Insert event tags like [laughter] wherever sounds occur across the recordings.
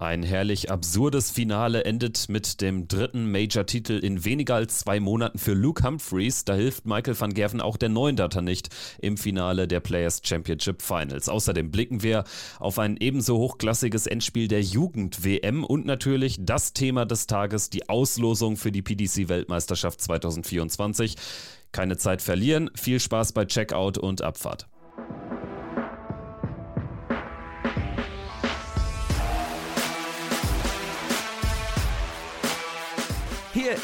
Ein herrlich absurdes Finale endet mit dem dritten Major-Titel in weniger als zwei Monaten für Luke Humphreys. Da hilft Michael van Gerven auch der neuen Data nicht im Finale der Players Championship Finals. Außerdem blicken wir auf ein ebenso hochklassiges Endspiel der Jugend-WM und natürlich das Thema des Tages, die Auslosung für die PDC-Weltmeisterschaft 2024. Keine Zeit verlieren, viel Spaß bei Checkout und Abfahrt.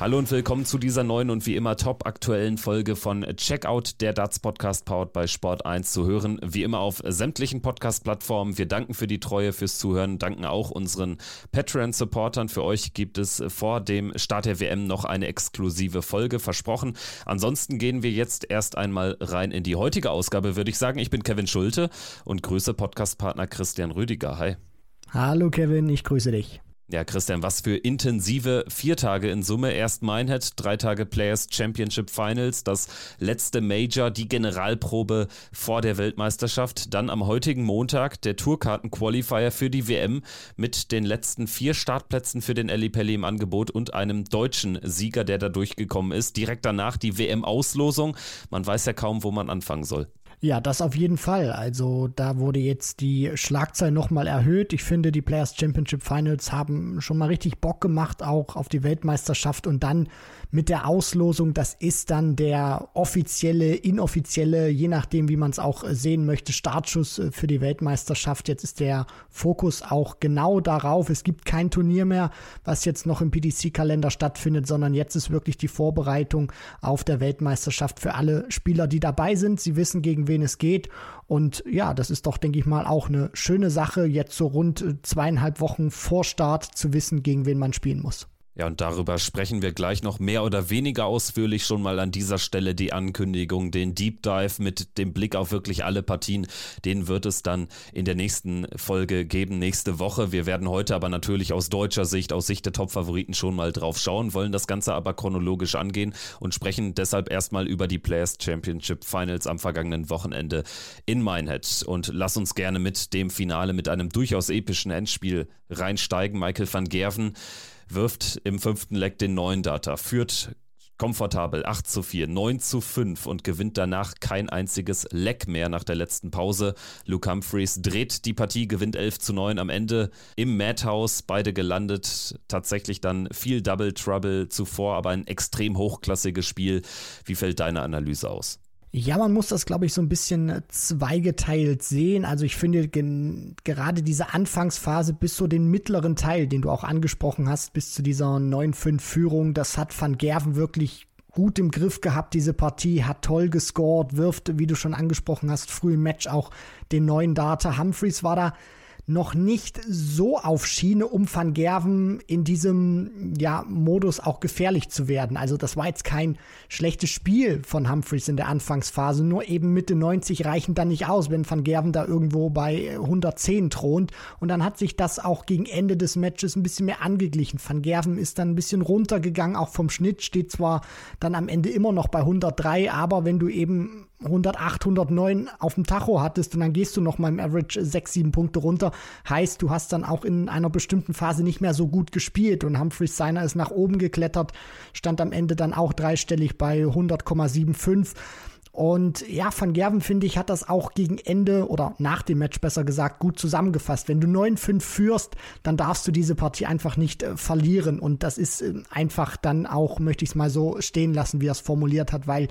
Hallo und willkommen zu dieser neuen und wie immer top aktuellen Folge von Checkout, der Darts Podcast powered bei Sport 1 zu hören. Wie immer auf sämtlichen Podcast-Plattformen. Wir danken für die Treue, fürs Zuhören, danken auch unseren Patreon-Supportern. Für euch gibt es vor dem Start der WM noch eine exklusive Folge versprochen. Ansonsten gehen wir jetzt erst einmal rein in die heutige Ausgabe, würde ich sagen. Ich bin Kevin Schulte und grüße Podcast-Partner Christian Rüdiger. Hi. Hallo Kevin, ich grüße dich. Ja, Christian, was für intensive vier Tage in Summe. Erst Minehead, drei Tage Players Championship Finals, das letzte Major, die Generalprobe vor der Weltmeisterschaft. Dann am heutigen Montag der Tourkarten-Qualifier für die WM mit den letzten vier Startplätzen für den Pelli im Angebot und einem deutschen Sieger, der da durchgekommen ist. Direkt danach die WM-Auslosung. Man weiß ja kaum, wo man anfangen soll. Ja, das auf jeden Fall. Also da wurde jetzt die Schlagzahl nochmal erhöht. Ich finde, die Players Championship Finals haben schon mal richtig Bock gemacht, auch auf die Weltmeisterschaft und dann mit der Auslosung. Das ist dann der offizielle, inoffizielle, je nachdem, wie man es auch sehen möchte, Startschuss äh, für die Weltmeisterschaft. Jetzt ist der Fokus auch genau darauf. Es gibt kein Turnier mehr, was jetzt noch im PDC-Kalender stattfindet, sondern jetzt ist wirklich die Vorbereitung auf der Weltmeisterschaft für alle Spieler, die dabei sind. Sie wissen, gegen wen es geht. Und ja, das ist doch, denke ich mal, auch eine schöne Sache, jetzt so rund äh, zweieinhalb Wochen vor Start zu wissen, gegen wen man spielen muss. Ja, und darüber sprechen wir gleich noch mehr oder weniger ausführlich schon mal an dieser Stelle die Ankündigung, den Deep Dive mit dem Blick auf wirklich alle Partien, den wird es dann in der nächsten Folge geben, nächste Woche. Wir werden heute aber natürlich aus deutscher Sicht, aus Sicht der Top-Favoriten schon mal drauf schauen, wollen das Ganze aber chronologisch angehen und sprechen deshalb erstmal über die Players Championship Finals am vergangenen Wochenende in Minehead. Und lass uns gerne mit dem Finale, mit einem durchaus epischen Endspiel reinsteigen. Michael van Gerven wirft im fünften Leck den neuen Data, führt komfortabel 8 zu 4, 9 zu 5 und gewinnt danach kein einziges Leck mehr nach der letzten Pause. Luke Humphreys dreht die Partie, gewinnt 11 zu 9 am Ende im Madhouse, beide gelandet. Tatsächlich dann viel Double Trouble zuvor, aber ein extrem hochklassiges Spiel. Wie fällt deine Analyse aus? Ja, man muss das, glaube ich, so ein bisschen zweigeteilt sehen. Also ich finde gerade diese Anfangsphase bis zu den mittleren Teil, den du auch angesprochen hast, bis zu dieser 9-5-Führung, das hat Van Gerven wirklich gut im Griff gehabt, diese Partie, hat toll gescored, wirft, wie du schon angesprochen hast, früh im Match auch den neuen Data. Humphreys war da noch nicht so auf Schiene, um Van Gerven in diesem ja, Modus auch gefährlich zu werden. Also das war jetzt kein schlechtes Spiel von Humphreys in der Anfangsphase, nur eben Mitte 90 reichen dann nicht aus, wenn Van Gerven da irgendwo bei 110 thront. Und dann hat sich das auch gegen Ende des Matches ein bisschen mehr angeglichen. Van Gerven ist dann ein bisschen runtergegangen, auch vom Schnitt steht zwar dann am Ende immer noch bei 103, aber wenn du eben 108, 109 auf dem Tacho hattest und dann gehst du noch mal im Average 6, 7 Punkte runter, heißt, du hast dann auch in einer bestimmten Phase nicht mehr so gut gespielt und Humphreys Seiner ist nach oben geklettert, stand am Ende dann auch dreistellig bei 100,75. Und ja, Van Gerven, finde ich, hat das auch gegen Ende oder nach dem Match besser gesagt gut zusammengefasst. Wenn du 9-5 führst, dann darfst du diese Partie einfach nicht äh, verlieren. Und das ist äh, einfach dann auch, möchte ich es mal so stehen lassen, wie er es formuliert hat, weil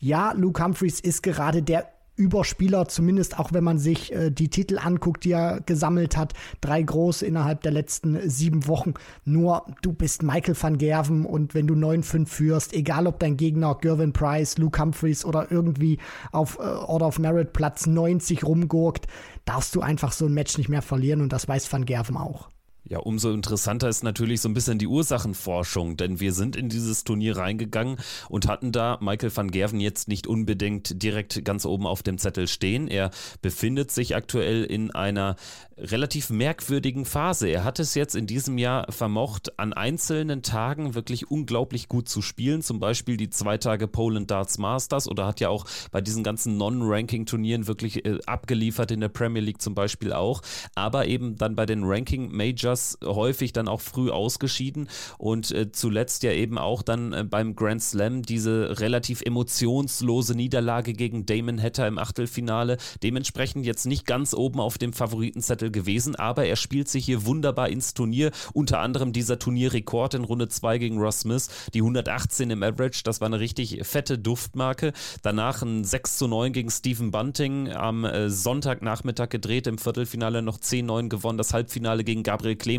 ja, Luke Humphreys ist gerade der Überspieler, zumindest auch wenn man sich äh, die Titel anguckt, die er gesammelt hat. Drei große innerhalb der letzten sieben Wochen. Nur du bist Michael van Gerven und wenn du 9-5 führst, egal ob dein Gegner Gervin Price, Luke Humphreys oder irgendwie auf äh, Order of Merit Platz 90 rumgurkt, darfst du einfach so ein Match nicht mehr verlieren und das weiß van Gerven auch. Ja, umso interessanter ist natürlich so ein bisschen die Ursachenforschung, denn wir sind in dieses Turnier reingegangen und hatten da Michael van Gerven jetzt nicht unbedingt direkt ganz oben auf dem Zettel stehen. Er befindet sich aktuell in einer relativ merkwürdigen Phase. Er hat es jetzt in diesem Jahr vermocht, an einzelnen Tagen wirklich unglaublich gut zu spielen, zum Beispiel die zwei Tage Poland Darts Masters oder hat ja auch bei diesen ganzen Non-Ranking-Turnieren wirklich äh, abgeliefert in der Premier League zum Beispiel auch, aber eben dann bei den Ranking Majors häufig dann auch früh ausgeschieden und äh, zuletzt ja eben auch dann äh, beim Grand Slam diese relativ emotionslose Niederlage gegen Damon Hatter im Achtelfinale. Dementsprechend jetzt nicht ganz oben auf dem Favoritenzettel gewesen, aber er spielt sich hier wunderbar ins Turnier. Unter anderem dieser Turnierrekord in Runde 2 gegen Ross Smith, die 118 im Average, das war eine richtig fette Duftmarke. Danach ein 6 zu 9 gegen Stephen Bunting am äh, Sonntagnachmittag gedreht, im Viertelfinale noch 10-9 gewonnen, das Halbfinale gegen Gabriel Clemens,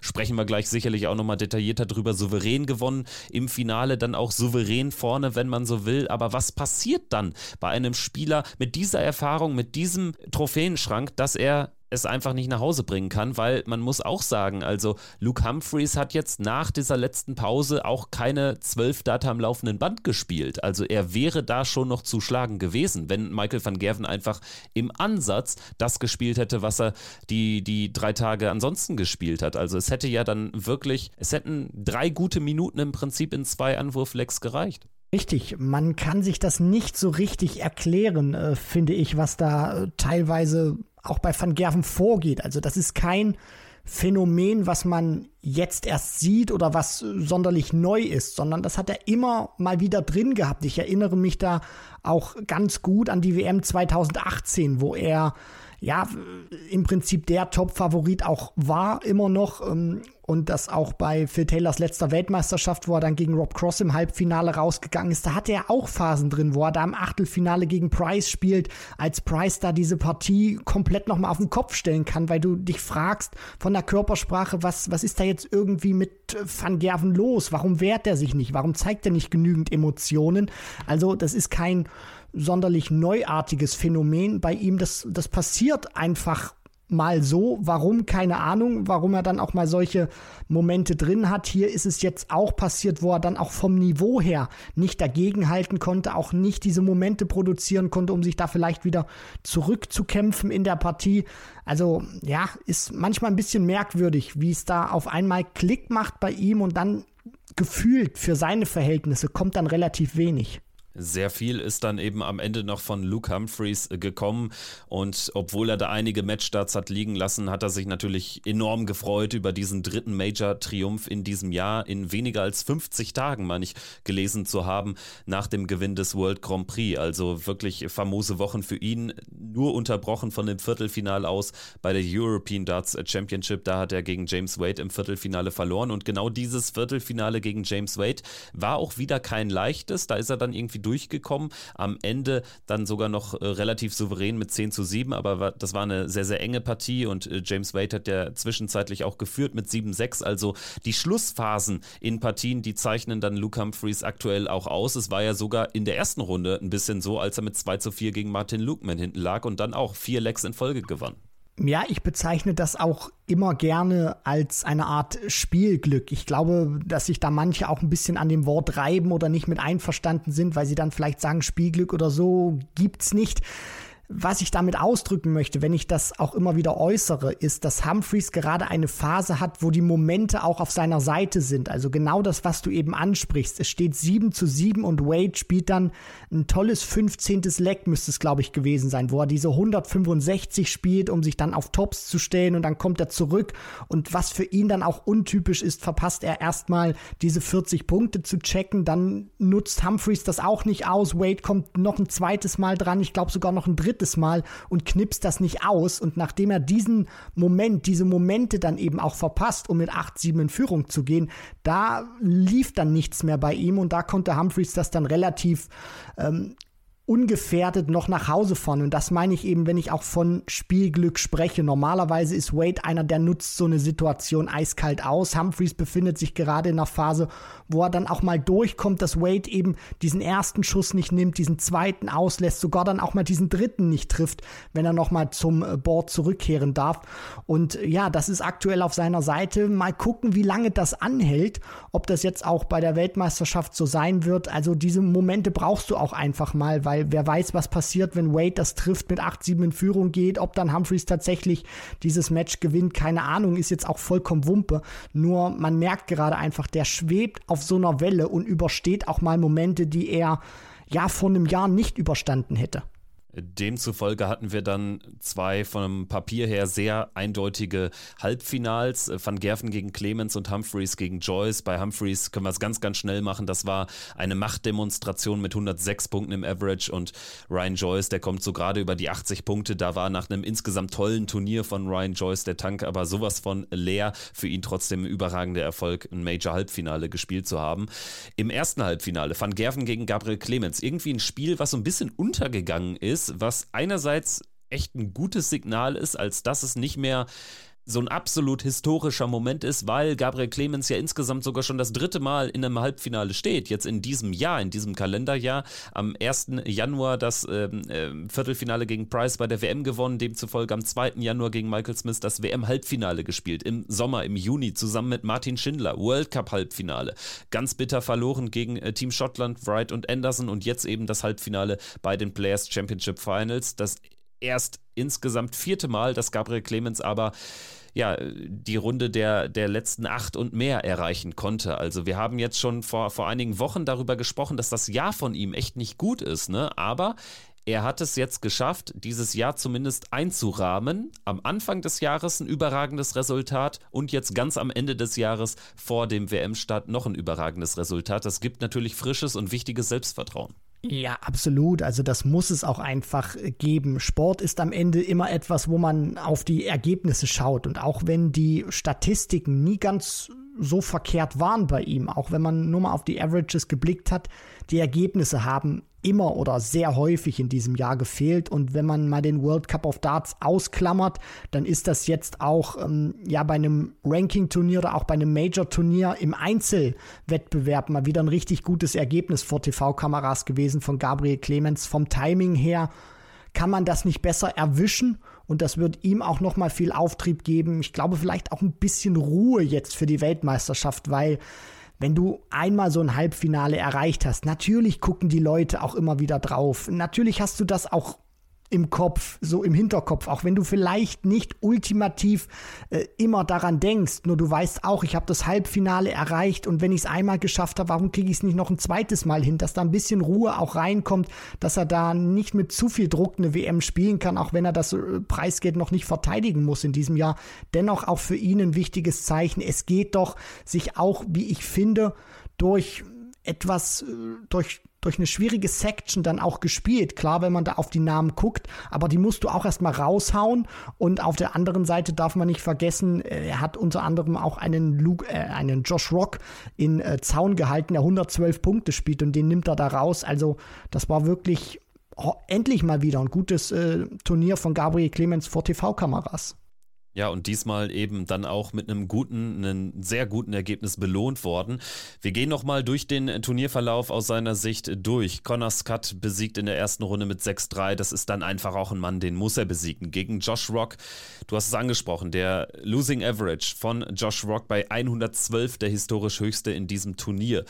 sprechen wir gleich sicherlich auch nochmal detaillierter drüber, souverän gewonnen, im Finale dann auch souverän vorne, wenn man so will. Aber was passiert dann bei einem Spieler mit dieser Erfahrung, mit diesem Trophäenschrank, dass er es einfach nicht nach Hause bringen kann, weil man muss auch sagen, also Luke Humphreys hat jetzt nach dieser letzten Pause auch keine zwölf Data am laufenden Band gespielt. Also er wäre da schon noch zu schlagen gewesen, wenn Michael van Gerven einfach im Ansatz das gespielt hätte, was er die, die drei Tage ansonsten gespielt hat. Also es hätte ja dann wirklich, es hätten drei gute Minuten im Prinzip in zwei Anwurflecks gereicht. Richtig, man kann sich das nicht so richtig erklären, äh, finde ich, was da äh, teilweise auch bei Van Gerven vorgeht. Also das ist kein Phänomen, was man jetzt erst sieht oder was sonderlich neu ist, sondern das hat er immer mal wieder drin gehabt. Ich erinnere mich da auch ganz gut an die WM 2018, wo er ja im Prinzip der Top-Favorit auch war, immer noch. Ähm, und das auch bei Phil Taylors letzter Weltmeisterschaft, wo er dann gegen Rob Cross im Halbfinale rausgegangen ist, da hatte er auch Phasen drin, wo er da im Achtelfinale gegen Price spielt, als Price da diese Partie komplett nochmal auf den Kopf stellen kann, weil du dich fragst von der Körpersprache, was, was ist da jetzt irgendwie mit Van Gerven los? Warum wehrt er sich nicht? Warum zeigt er nicht genügend Emotionen? Also, das ist kein sonderlich neuartiges Phänomen bei ihm. Das, das passiert einfach mal so. Warum? Keine Ahnung. Warum er dann auch mal solche Momente drin hat. Hier ist es jetzt auch passiert, wo er dann auch vom Niveau her nicht dagegenhalten konnte, auch nicht diese Momente produzieren konnte, um sich da vielleicht wieder zurückzukämpfen in der Partie. Also ja, ist manchmal ein bisschen merkwürdig, wie es da auf einmal Klick macht bei ihm und dann gefühlt für seine Verhältnisse kommt dann relativ wenig. Sehr viel ist dann eben am Ende noch von Luke Humphreys äh, gekommen und obwohl er da einige Matchstarts hat liegen lassen, hat er sich natürlich enorm gefreut über diesen dritten Major-Triumph in diesem Jahr in weniger als 50 Tagen, meine ich, gelesen zu haben, nach dem Gewinn des World Grand Prix. Also wirklich famose Wochen für ihn, nur unterbrochen von dem Viertelfinale aus bei der European Darts Championship. Da hat er gegen James Wade im Viertelfinale verloren und genau dieses Viertelfinale gegen James Wade war auch wieder kein leichtes. Da ist er dann irgendwie durchgekommen. Am Ende dann sogar noch äh, relativ souverän mit 10 zu 7, aber war, das war eine sehr, sehr enge Partie und äh, James Wade hat ja zwischenzeitlich auch geführt mit 7-6. Also die Schlussphasen in Partien, die zeichnen dann Luke Humphreys aktuell auch aus. Es war ja sogar in der ersten Runde ein bisschen so, als er mit 2 zu 4 gegen Martin Lukeman hinten lag und dann auch vier Lecks in Folge gewann. Ja, ich bezeichne das auch immer gerne als eine Art Spielglück. Ich glaube, dass sich da manche auch ein bisschen an dem Wort reiben oder nicht mit einverstanden sind, weil sie dann vielleicht sagen, Spielglück oder so gibt's nicht. Was ich damit ausdrücken möchte, wenn ich das auch immer wieder äußere, ist, dass Humphreys gerade eine Phase hat, wo die Momente auch auf seiner Seite sind. Also genau das, was du eben ansprichst. Es steht 7 zu 7 und Wade spielt dann ein tolles 15. Leck, müsste es, glaube ich, gewesen sein, wo er diese 165 spielt, um sich dann auf Tops zu stellen und dann kommt er zurück. Und was für ihn dann auch untypisch ist, verpasst er erstmal diese 40 Punkte zu checken. Dann nutzt Humphreys das auch nicht aus. Wade kommt noch ein zweites Mal dran. Ich glaube sogar noch ein drittes drittes Mal und knipst das nicht aus. Und nachdem er diesen Moment, diese Momente dann eben auch verpasst, um mit 8-7 in Führung zu gehen, da lief dann nichts mehr bei ihm und da konnte Humphreys das dann relativ ähm, ungefährdet noch nach Hause fahren. Und das meine ich eben, wenn ich auch von Spielglück spreche. Normalerweise ist Wade einer, der nutzt so eine Situation eiskalt aus. Humphreys befindet sich gerade in einer Phase, wo er dann auch mal durchkommt, dass Wade eben diesen ersten Schuss nicht nimmt, diesen zweiten auslässt, sogar dann auch mal diesen dritten nicht trifft, wenn er nochmal zum äh, Board zurückkehren darf. Und ja, das ist aktuell auf seiner Seite. Mal gucken, wie lange das anhält, ob das jetzt auch bei der Weltmeisterschaft so sein wird. Also diese Momente brauchst du auch einfach mal, weil weil wer weiß, was passiert, wenn Wade das trifft, mit 8-7 in Führung geht, ob dann Humphreys tatsächlich dieses Match gewinnt, keine Ahnung, ist jetzt auch vollkommen Wumpe. Nur man merkt gerade einfach, der schwebt auf so einer Welle und übersteht auch mal Momente, die er ja vor einem Jahr nicht überstanden hätte. Demzufolge hatten wir dann zwei vom Papier her sehr eindeutige Halbfinals. Äh, Van Gerven gegen Clemens und Humphreys gegen Joyce. Bei Humphreys können wir es ganz, ganz schnell machen. Das war eine Machtdemonstration mit 106 Punkten im Average und Ryan Joyce, der kommt so gerade über die 80 Punkte. Da war nach einem insgesamt tollen Turnier von Ryan Joyce der Tank aber sowas von leer. Für ihn trotzdem ein überragender Erfolg, ein Major-Halbfinale gespielt zu haben. Im ersten Halbfinale Van Gerven gegen Gabriel Clemens. Irgendwie ein Spiel, was so ein bisschen untergegangen ist was einerseits echt ein gutes Signal ist, als dass es nicht mehr so ein absolut historischer Moment ist, weil Gabriel Clemens ja insgesamt sogar schon das dritte Mal in einem Halbfinale steht. Jetzt in diesem Jahr, in diesem Kalenderjahr. Am 1. Januar das ähm, äh, Viertelfinale gegen Price bei der WM gewonnen, demzufolge am 2. Januar gegen Michael Smith das WM-Halbfinale gespielt. Im Sommer, im Juni zusammen mit Martin Schindler. World Cup-Halbfinale. Ganz bitter verloren gegen äh, Team Schottland, Wright und Anderson und jetzt eben das Halbfinale bei den Players Championship Finals. Das erst insgesamt vierte Mal, dass Gabriel Clemens aber ja, die Runde der, der letzten acht und mehr erreichen konnte. Also wir haben jetzt schon vor, vor einigen Wochen darüber gesprochen, dass das Jahr von ihm echt nicht gut ist, ne? Aber er hat es jetzt geschafft, dieses Jahr zumindest einzurahmen. Am Anfang des Jahres ein überragendes Resultat und jetzt ganz am Ende des Jahres vor dem WM-Start noch ein überragendes Resultat. Das gibt natürlich frisches und wichtiges Selbstvertrauen. Ja, absolut. Also das muss es auch einfach geben. Sport ist am Ende immer etwas, wo man auf die Ergebnisse schaut. Und auch wenn die Statistiken nie ganz so verkehrt waren bei ihm, auch wenn man nur mal auf die Averages geblickt hat, die Ergebnisse haben immer oder sehr häufig in diesem Jahr gefehlt. Und wenn man mal den World Cup of Darts ausklammert, dann ist das jetzt auch ähm, ja bei einem Ranking-Turnier oder auch bei einem Major-Turnier im Einzelwettbewerb mal wieder ein richtig gutes Ergebnis vor TV-Kameras gewesen von Gabriel Clemens. Vom Timing her kann man das nicht besser erwischen und das wird ihm auch noch mal viel Auftrieb geben. Ich glaube vielleicht auch ein bisschen Ruhe jetzt für die Weltmeisterschaft, weil wenn du einmal so ein Halbfinale erreicht hast, natürlich gucken die Leute auch immer wieder drauf. Natürlich hast du das auch im Kopf, so im Hinterkopf, auch wenn du vielleicht nicht ultimativ äh, immer daran denkst, nur du weißt auch, ich habe das Halbfinale erreicht und wenn ich es einmal geschafft habe, warum kriege ich es nicht noch ein zweites Mal hin, dass da ein bisschen Ruhe auch reinkommt, dass er da nicht mit zu viel Druck eine WM spielen kann, auch wenn er das äh, Preisgeld noch nicht verteidigen muss in diesem Jahr. Dennoch auch für ihn ein wichtiges Zeichen. Es geht doch sich auch, wie ich finde, durch etwas, äh, durch durch eine schwierige Section dann auch gespielt. Klar, wenn man da auf die Namen guckt, aber die musst du auch erstmal raushauen. Und auf der anderen Seite darf man nicht vergessen, äh, er hat unter anderem auch einen, Luke, äh, einen Josh Rock in äh, Zaun gehalten, der 112 Punkte spielt und den nimmt er da raus. Also das war wirklich oh, endlich mal wieder ein gutes äh, Turnier von Gabriel Clemens vor TV-Kameras. Ja, und diesmal eben dann auch mit einem guten, einem sehr guten Ergebnis belohnt worden. Wir gehen nochmal durch den Turnierverlauf aus seiner Sicht durch. Connor Scott besiegt in der ersten Runde mit 6-3. Das ist dann einfach auch ein Mann, den muss er besiegen. Gegen Josh Rock, du hast es angesprochen, der Losing Average von Josh Rock bei 112, der historisch höchste in diesem Turnier.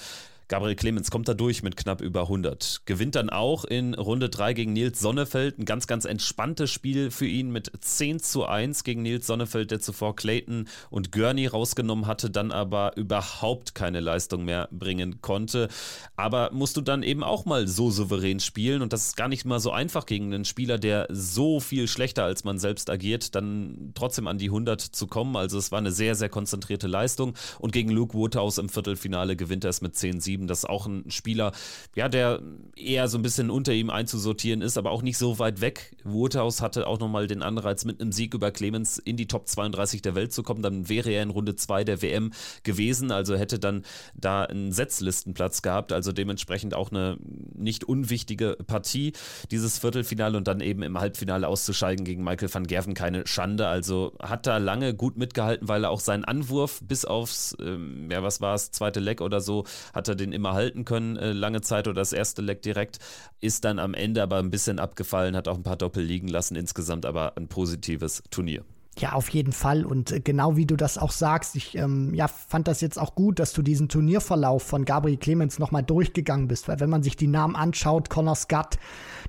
Gabriel Clemens kommt da durch mit knapp über 100. Gewinnt dann auch in Runde 3 gegen Nils Sonnefeld. Ein ganz, ganz entspanntes Spiel für ihn mit 10 zu 1 gegen Nils Sonnefeld, der zuvor Clayton und Gurney rausgenommen hatte, dann aber überhaupt keine Leistung mehr bringen konnte. Aber musst du dann eben auch mal so souverän spielen und das ist gar nicht mal so einfach gegen einen Spieler, der so viel schlechter als man selbst agiert, dann trotzdem an die 100 zu kommen. Also es war eine sehr, sehr konzentrierte Leistung und gegen Luke Woodhouse im Viertelfinale gewinnt er es mit 10-7 geschrieben, dass auch ein Spieler, ja, der eher so ein bisschen unter ihm einzusortieren ist, aber auch nicht so weit weg. Woodhouse hatte auch nochmal den Anreiz, mit einem Sieg über Clemens in die Top 32 der Welt zu kommen. Dann wäre er in Runde 2 der WM gewesen, also hätte dann da einen Setzlistenplatz gehabt. Also dementsprechend auch eine nicht unwichtige Partie, dieses Viertelfinale und dann eben im Halbfinale auszuscheiden gegen Michael van Gerven keine Schande. Also hat da lange gut mitgehalten, weil er auch seinen Anwurf bis aufs, ähm, ja, was war es, zweite Leck oder so, hat er den immer halten können, äh, lange Zeit oder das erste Leck direkt. Ist dann am Ende aber ein bisschen abgefallen, hat auch ein paar Doppel liegen lassen, insgesamt aber ein positives Turnier. Ja, auf jeden Fall. Und äh, genau wie du das auch sagst, ich ähm, ja, fand das jetzt auch gut, dass du diesen Turnierverlauf von Gabriel Clemens nochmal durchgegangen bist. Weil wenn man sich die Namen anschaut, Connor Scott,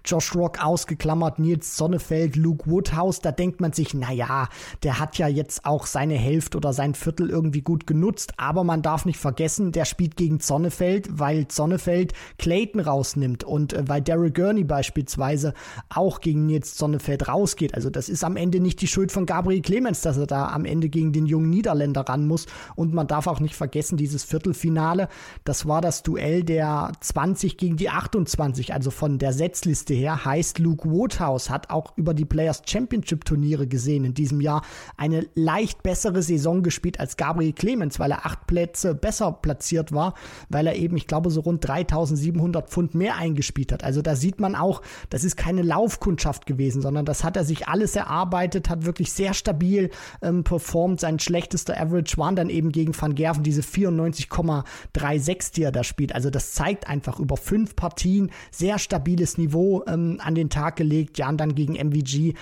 Josh Rock ausgeklammert, Nils Sonnefeld, Luke Woodhouse, da denkt man sich, naja, der hat ja jetzt auch seine Hälfte oder sein Viertel irgendwie gut genutzt. Aber man darf nicht vergessen, der spielt gegen Sonnefeld, weil Sonnefeld Clayton rausnimmt und äh, weil Derek Gurney beispielsweise auch gegen Nils Sonnefeld rausgeht. Also das ist am Ende nicht die Schuld von Gabriel Corey Clemens, dass er da am Ende gegen den jungen Niederländer ran muss. Und man darf auch nicht vergessen, dieses Viertelfinale, das war das Duell der 20 gegen die 28, also von der Setzliste her, heißt Luke Woodhouse hat auch über die Players Championship Turniere gesehen in diesem Jahr eine leicht bessere Saison gespielt als Gabriel Clemens, weil er acht Plätze besser platziert war, weil er eben, ich glaube, so rund 3700 Pfund mehr eingespielt hat. Also da sieht man auch, das ist keine Laufkundschaft gewesen, sondern das hat er sich alles erarbeitet, hat wirklich sehr stark stabil ähm, performt. Sein schlechtester Average waren dann eben gegen Van Gerven diese 94,36, die er da spielt. Also das zeigt einfach über fünf Partien sehr stabiles Niveau ähm, an den Tag gelegt. Ja, und dann gegen MVG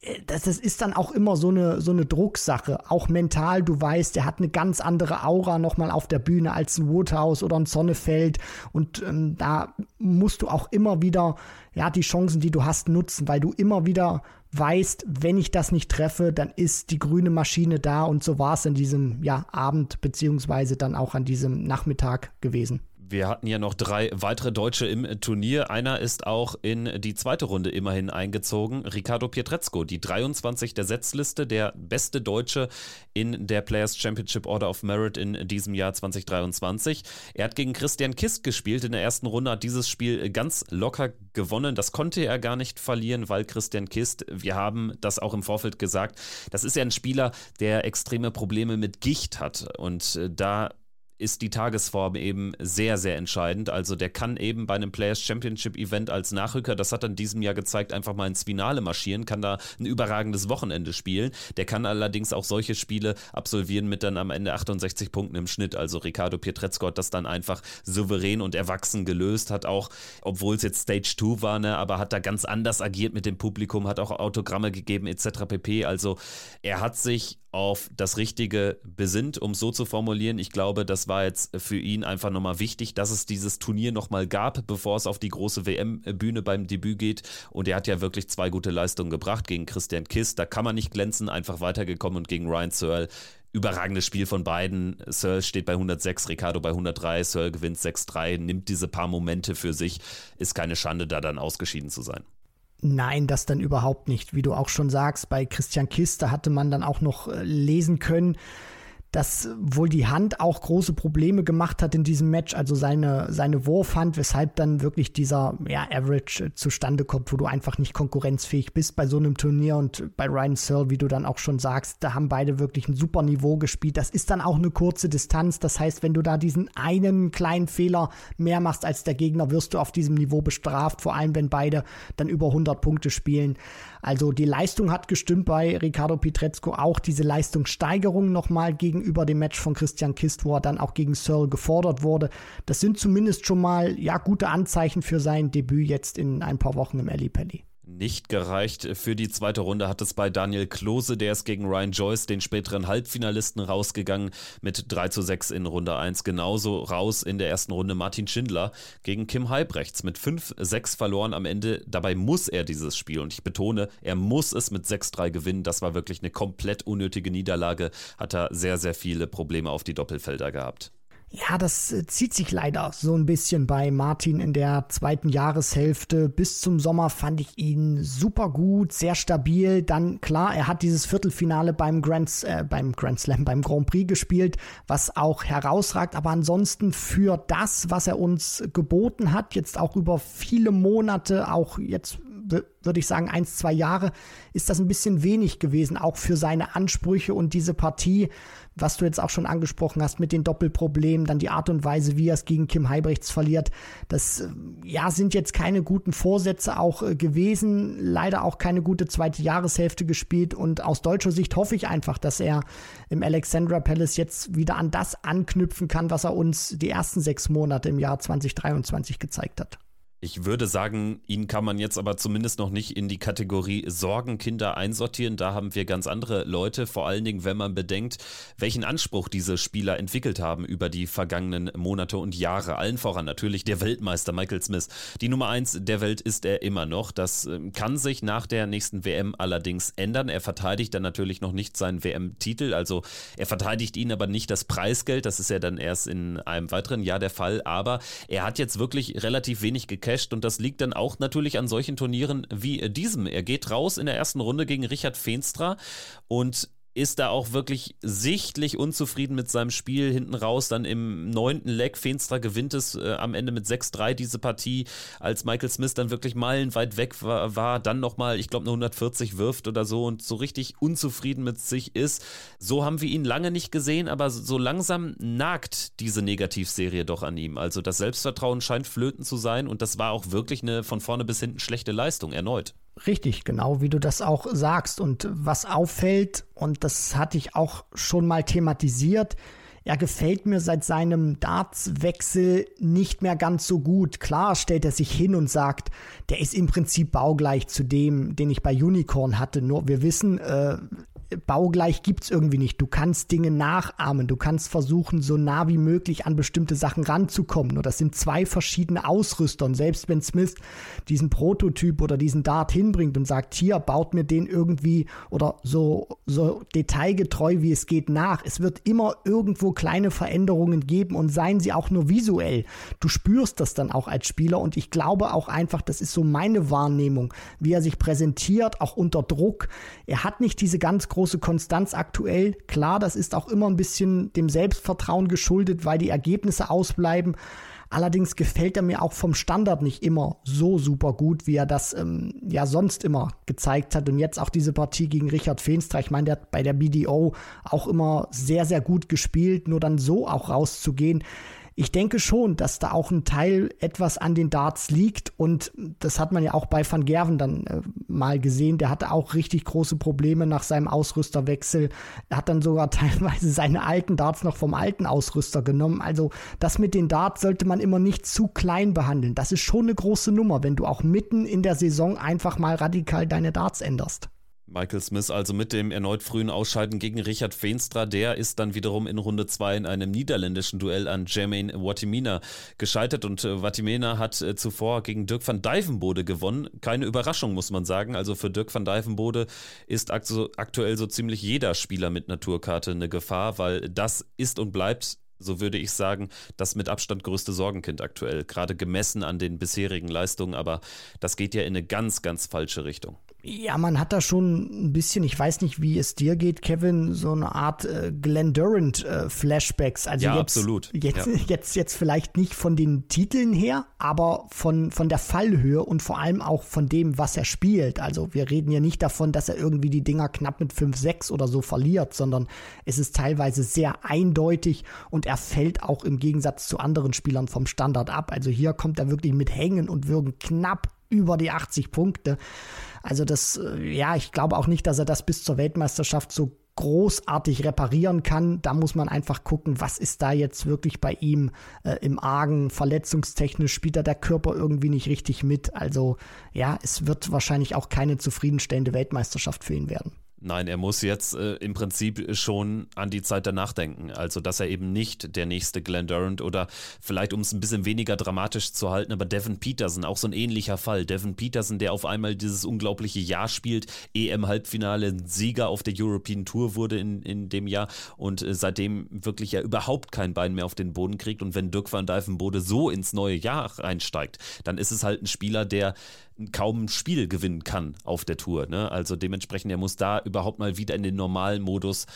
äh, das, das ist dann auch immer so eine, so eine Drucksache. Auch mental, du weißt, der hat eine ganz andere Aura nochmal auf der Bühne als ein Woodhouse oder ein Sonnefeld. Und ähm, da musst du auch immer wieder, ja, die Chancen, die du hast, nutzen, weil du immer wieder weißt, wenn ich das nicht treffe, dann ist die grüne Maschine da und so war es in diesem ja, Abend beziehungsweise dann auch an diesem Nachmittag gewesen. Wir hatten ja noch drei weitere Deutsche im Turnier. Einer ist auch in die zweite Runde immerhin eingezogen. Ricardo Pietrezco, die 23 der Setzliste, der beste Deutsche in der Players Championship Order of Merit in diesem Jahr 2023. Er hat gegen Christian Kist gespielt in der ersten Runde, hat dieses Spiel ganz locker gewonnen. Das konnte er gar nicht verlieren, weil Christian Kist, wir haben das auch im Vorfeld gesagt, das ist ja ein Spieler, der extreme Probleme mit Gicht hat. Und äh, da ist die Tagesform eben sehr, sehr entscheidend. Also der kann eben bei einem Players Championship Event als Nachrücker, das hat er in diesem Jahr gezeigt, einfach mal ins Finale marschieren, kann da ein überragendes Wochenende spielen. Der kann allerdings auch solche Spiele absolvieren mit dann am Ende 68 Punkten im Schnitt. Also Ricardo Pietrezco hat das dann einfach souverän und erwachsen gelöst, hat auch, obwohl es jetzt Stage 2 war, ne, aber hat da ganz anders agiert mit dem Publikum, hat auch Autogramme gegeben etc. pp. Also er hat sich auf das Richtige besinnt, um es so zu formulieren. Ich glaube, das war jetzt für ihn einfach nochmal wichtig, dass es dieses Turnier nochmal gab, bevor es auf die große WM-Bühne beim Debüt geht. Und er hat ja wirklich zwei gute Leistungen gebracht gegen Christian Kiss. Da kann man nicht glänzen, einfach weitergekommen und gegen Ryan Searle. Überragendes Spiel von beiden. Searle steht bei 106, Ricardo bei 103. Searle gewinnt 6-3, nimmt diese paar Momente für sich. Ist keine Schande, da dann ausgeschieden zu sein. Nein, das dann überhaupt nicht. Wie du auch schon sagst, bei Christian Kiste hatte man dann auch noch äh, lesen können, dass wohl die Hand auch große Probleme gemacht hat in diesem Match, also seine, seine Wurfhand, weshalb dann wirklich dieser ja, Average äh, zustande kommt, wo du einfach nicht konkurrenzfähig bist bei so einem Turnier und bei Ryan Searle, wie du dann auch schon sagst, da haben beide wirklich ein super Niveau gespielt. Das ist dann auch eine kurze Distanz, das heißt, wenn du da diesen einen kleinen Fehler mehr machst als der Gegner, wirst du auf diesem Niveau bestraft, vor allem wenn beide dann über 100 Punkte spielen. Also die Leistung hat gestimmt bei Ricardo Pietrezco, auch diese Leistungssteigerung nochmal gegenüber dem Match von Christian Kist, wo er dann auch gegen Searle gefordert wurde. Das sind zumindest schon mal ja gute Anzeichen für sein Debüt jetzt in ein paar Wochen im Ali Pelli nicht gereicht. Für die zweite Runde hat es bei Daniel Klose, der ist gegen Ryan Joyce, den späteren Halbfinalisten, rausgegangen mit 3 zu 6 in Runde 1. Genauso raus in der ersten Runde Martin Schindler gegen Kim Halbrechts mit 5-6 verloren am Ende. Dabei muss er dieses Spiel und ich betone, er muss es mit 6-3 gewinnen. Das war wirklich eine komplett unnötige Niederlage. Hat er sehr, sehr viele Probleme auf die Doppelfelder gehabt. Ja, das äh, zieht sich leider so ein bisschen bei Martin in der zweiten Jahreshälfte. Bis zum Sommer fand ich ihn super gut, sehr stabil. Dann klar, er hat dieses Viertelfinale beim Grand, äh, beim Grand Slam, beim Grand Prix gespielt, was auch herausragt. Aber ansonsten für das, was er uns geboten hat, jetzt auch über viele Monate, auch jetzt würde ich sagen, eins, zwei Jahre, ist das ein bisschen wenig gewesen, auch für seine Ansprüche und diese Partie, was du jetzt auch schon angesprochen hast mit den Doppelproblemen, dann die Art und Weise, wie er es gegen Kim Heibrechts verliert. Das, äh, ja, sind jetzt keine guten Vorsätze auch äh, gewesen. Leider auch keine gute zweite Jahreshälfte gespielt und aus deutscher Sicht hoffe ich einfach, dass er im Alexandra Palace jetzt wieder an das anknüpfen kann, was er uns die ersten sechs Monate im Jahr 2023 gezeigt hat. Ich würde sagen, ihn kann man jetzt aber zumindest noch nicht in die Kategorie Sorgenkinder einsortieren. Da haben wir ganz andere Leute, vor allen Dingen, wenn man bedenkt, welchen Anspruch diese Spieler entwickelt haben über die vergangenen Monate und Jahre. Allen voran natürlich der Weltmeister Michael Smith. Die Nummer eins der Welt ist er immer noch. Das ähm, kann sich nach der nächsten WM allerdings ändern. Er verteidigt dann natürlich noch nicht seinen WM-Titel. Also er verteidigt ihn aber nicht das Preisgeld. Das ist ja dann erst in einem weiteren Jahr der Fall. Aber er hat jetzt wirklich relativ wenig gekämpft gecasht und das liegt dann auch natürlich an solchen Turnieren wie diesem. Er geht raus in der ersten Runde gegen Richard Feenstra und ist da auch wirklich sichtlich unzufrieden mit seinem Spiel hinten raus. Dann im neunten Leg, Feenstra gewinnt es äh, am Ende mit 6-3 diese Partie, als Michael Smith dann wirklich meilenweit weg war, war dann nochmal, ich glaube, eine 140 wirft oder so und so richtig unzufrieden mit sich ist. So haben wir ihn lange nicht gesehen, aber so langsam nagt diese Negativserie doch an ihm. Also das Selbstvertrauen scheint flöten zu sein und das war auch wirklich eine von vorne bis hinten schlechte Leistung erneut. Richtig, genau wie du das auch sagst. Und was auffällt, und das hatte ich auch schon mal thematisiert, er gefällt mir seit seinem Dartswechsel nicht mehr ganz so gut. Klar stellt er sich hin und sagt, der ist im Prinzip baugleich zu dem, den ich bei Unicorn hatte. Nur wir wissen, äh, baugleich gibt's irgendwie nicht. Du kannst Dinge nachahmen, du kannst versuchen, so nah wie möglich an bestimmte Sachen ranzukommen. Nur das sind zwei verschiedene Ausrüster. Und selbst wenn Smith diesen Prototyp oder diesen Dart hinbringt und sagt, hier, baut mir den irgendwie oder so, so detailgetreu wie es geht nach. Es wird immer irgendwo kleine Veränderungen geben und seien sie auch nur visuell. Du spürst das dann auch als Spieler und ich glaube auch einfach, das ist so meine Wahrnehmung, wie er sich präsentiert, auch unter Druck. Er hat nicht diese ganz große Konstanz aktuell. Klar, das ist auch immer ein bisschen dem Selbstvertrauen geschuldet, weil die Ergebnisse ausbleiben. Allerdings gefällt er mir auch vom Standard nicht immer so super gut, wie er das ähm, ja sonst immer gezeigt hat. Und jetzt auch diese Partie gegen Richard Feenstra. Ich meine, der hat bei der BDO auch immer sehr, sehr gut gespielt. Nur dann so auch rauszugehen, ich denke schon, dass da auch ein Teil etwas an den Darts liegt und das hat man ja auch bei Van Gerven dann äh, mal gesehen. Der hatte auch richtig große Probleme nach seinem Ausrüsterwechsel. Er hat dann sogar [laughs] teilweise seine alten Darts noch vom alten Ausrüster genommen. Also das mit den Darts sollte man immer nicht zu klein behandeln. Das ist schon eine große Nummer, wenn du auch mitten in der Saison einfach mal radikal deine Darts änderst. Michael Smith also mit dem erneut frühen Ausscheiden gegen Richard Feenstra, der ist dann wiederum in Runde 2 in einem niederländischen Duell an Jermaine Watimina gescheitert und äh, Watimena hat äh, zuvor gegen Dirk van Dijvenbode gewonnen. Keine Überraschung, muss man sagen. Also für Dirk van Dijvenbode ist aktuell so ziemlich jeder Spieler mit Naturkarte eine Gefahr, weil das ist und bleibt so würde ich sagen, das mit Abstand größte Sorgenkind aktuell, gerade gemessen an den bisherigen Leistungen, aber das geht ja in eine ganz, ganz falsche Richtung. Ja, man hat da schon ein bisschen, ich weiß nicht, wie es dir geht, Kevin, so eine Art äh, Glenn Durant äh, Flashbacks. Also ja, jetzt, absolut. Jetzt, ja. [laughs] jetzt, jetzt vielleicht nicht von den Titeln her, aber von, von der Fallhöhe und vor allem auch von dem, was er spielt. Also wir reden ja nicht davon, dass er irgendwie die Dinger knapp mit 5-6 oder so verliert, sondern es ist teilweise sehr eindeutig und er fällt auch im Gegensatz zu anderen Spielern vom Standard ab. Also hier kommt er wirklich mit Hängen und Würgen knapp über die 80 Punkte. Also das, äh, ja, ich glaube auch nicht, dass er das bis zur Weltmeisterschaft so großartig reparieren kann. Da muss man einfach gucken, was ist da jetzt wirklich bei ihm äh, im Argen. Verletzungstechnisch spielt da der Körper irgendwie nicht richtig mit. Also ja, es wird wahrscheinlich auch keine zufriedenstellende Weltmeisterschaft für ihn werden. Nein, er muss jetzt äh, im Prinzip schon an die Zeit danach denken. Also, dass er eben nicht der nächste Glenn Durant oder vielleicht, um es ein bisschen weniger dramatisch zu halten, aber Devin Peterson, auch so ein ähnlicher Fall. Devin Peterson, der auf einmal dieses unglaubliche Jahr spielt, EM-Halbfinale, Sieger auf der European Tour wurde in, in dem Jahr und äh, seitdem wirklich ja überhaupt kein Bein mehr auf den Boden kriegt. Und wenn Dirk van Dijvenbode so ins neue Jahr reinsteigt, dann ist es halt ein Spieler, der kaum ein Spiel gewinnen kann auf der Tour. Ne? Also dementsprechend, er muss da überhaupt mal wieder in den normalen Modus